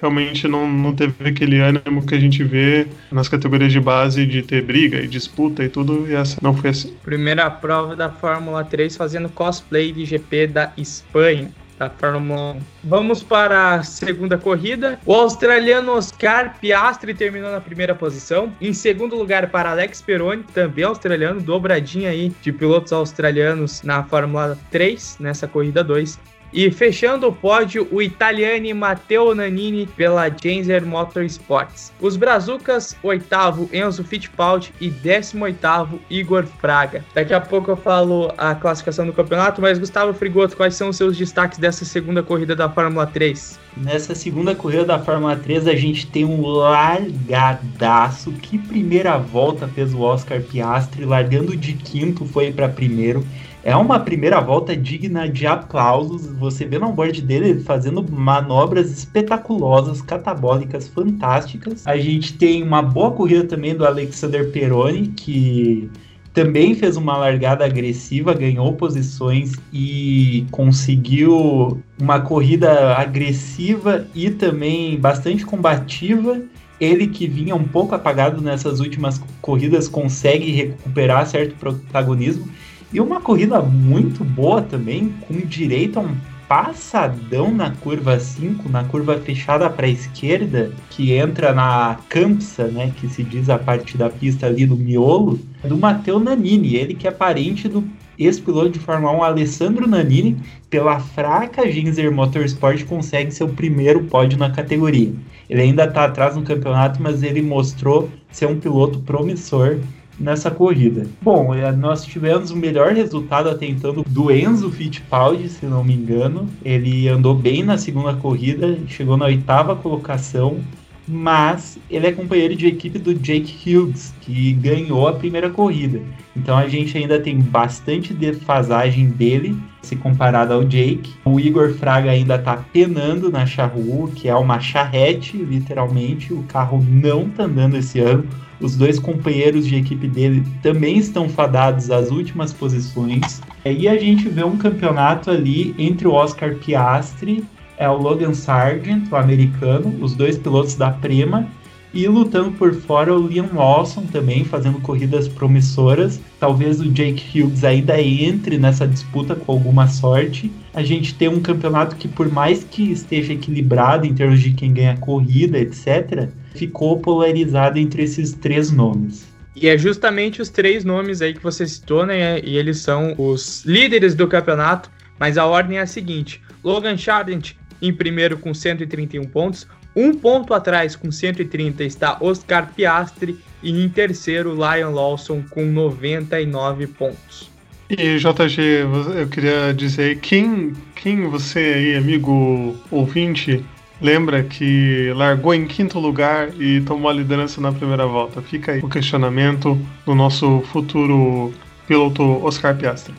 C: realmente não, não teve aquele ânimo que a gente vê nas categorias de base de ter briga e disputa e tudo, e essa não foi assim.
A: Primeira prova da Fórmula 3 fazendo cosplay de GP da Espanha. Da Fórmula 1. Vamos para a segunda corrida. O australiano Oscar Piastri terminou na primeira posição. Em segundo lugar para Alex Peroni, também australiano, dobradinha aí de pilotos australianos na Fórmula 3, nessa corrida 2. E fechando o pódio, o italiano Matteo Nannini pela Genser Motorsports. Os Brazucas, oitavo Enzo Fittipaldi e décimo oitavo Igor Fraga. Daqui a pouco eu falo a classificação do campeonato, mas Gustavo Frigoto, quais são os seus destaques dessa segunda corrida da Fórmula 3?
D: Nessa segunda corrida da Fórmula 3 a gente tem um largadaço. Que primeira volta fez o Oscar Piastri, largando de quinto foi para primeiro É uma primeira volta digna de aplausos. Você vê no onboard dele fazendo manobras espetaculosas, catabólicas, fantásticas. A gente tem uma boa corrida também do Alexander Peroni, que também fez uma largada agressiva, ganhou posições e conseguiu uma corrida agressiva e também bastante combativa. Ele que vinha um pouco apagado nessas últimas corridas consegue recuperar certo protagonismo. E uma corrida muito boa também, com direito a um passadão na curva 5, na curva fechada para a esquerda, que entra na campsa, né, que se diz a parte da pista ali do miolo, do Matteo Nanini, ele que é parente do ex-piloto de Fórmula 1 Alessandro Nanini, pela fraca Ginzer Motorsport consegue seu primeiro pódio na categoria. Ele ainda está atrás no campeonato, mas ele mostrou ser um piloto promissor nessa corrida. Bom, é, nós tivemos o melhor resultado até então do Enzo Fittipaldi, se não me engano. Ele andou bem na segunda corrida, chegou na oitava colocação, mas ele é companheiro de equipe do Jake Hughes, que ganhou a primeira corrida. Então a gente ainda tem bastante defasagem dele se comparado ao Jake. O Igor Fraga ainda está penando na Charrua, que é uma charrete, literalmente. O carro não está andando esse ano. Os dois companheiros de equipe dele também estão fadados às últimas posições. E a gente vê um campeonato ali entre o Oscar Piastri, é o Logan Sargent, o americano, os dois pilotos da Prema, e lutando por fora o Liam Lawson também, fazendo corridas promissoras. Talvez o Jake Hughes ainda entre nessa disputa com alguma sorte. A gente tem um campeonato que, por mais que esteja equilibrado em termos de quem ganha corrida, etc., ficou polarizado entre esses três nomes.
A: E é justamente os três nomes aí que você citou, né? E eles são os líderes do campeonato, mas a ordem é a seguinte: Logan Sargent em primeiro com 131 pontos, um ponto atrás com 130 está Oscar Piastri e em terceiro Lion Lawson com 99 pontos.
C: E JG, eu queria dizer quem, quem você aí, amigo ouvinte, lembra que largou em quinto lugar e tomou a liderança na primeira volta? Fica aí o questionamento do nosso futuro piloto Oscar Piastri.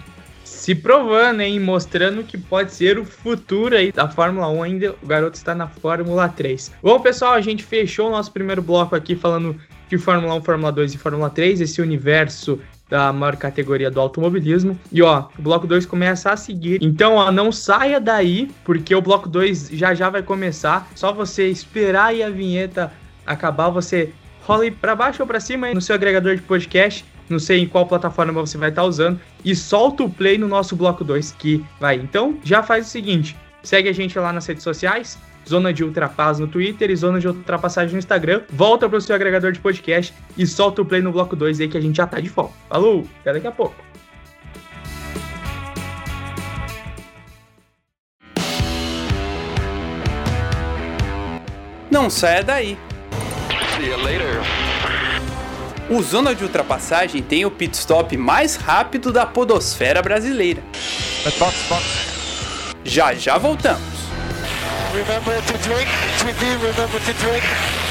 A: Se provando, hein? Mostrando que pode ser o futuro aí da Fórmula 1 ainda. O garoto está na Fórmula 3. Bom, pessoal, a gente fechou o nosso primeiro bloco aqui falando de Fórmula 1, Fórmula 2 e Fórmula 3, esse universo da maior categoria do automobilismo. E ó, o bloco 2 começa a seguir. Então, ó, não saia daí, porque o bloco 2 já já vai começar. Só você esperar aí a vinheta acabar, você rola para baixo ou para cima aí no seu agregador de podcast. Não sei em qual plataforma você vai estar tá usando e solta o play no nosso bloco 2 que vai. Então, já faz o seguinte, segue a gente lá nas redes sociais, Zona de Ultrapass no Twitter e Zona de Ultrapassagem no Instagram. Volta pro seu agregador de podcast e solta o play no bloco 2 aí que a gente já tá de volta. Falou, até daqui a pouco.
E: Não saia daí.
F: See you later.
E: O Zona de Ultrapassagem tem o pit stop mais rápido da podosfera brasileira.
F: Box, box.
E: Já já voltamos.
F: Remember to drink. To do, remember to drink.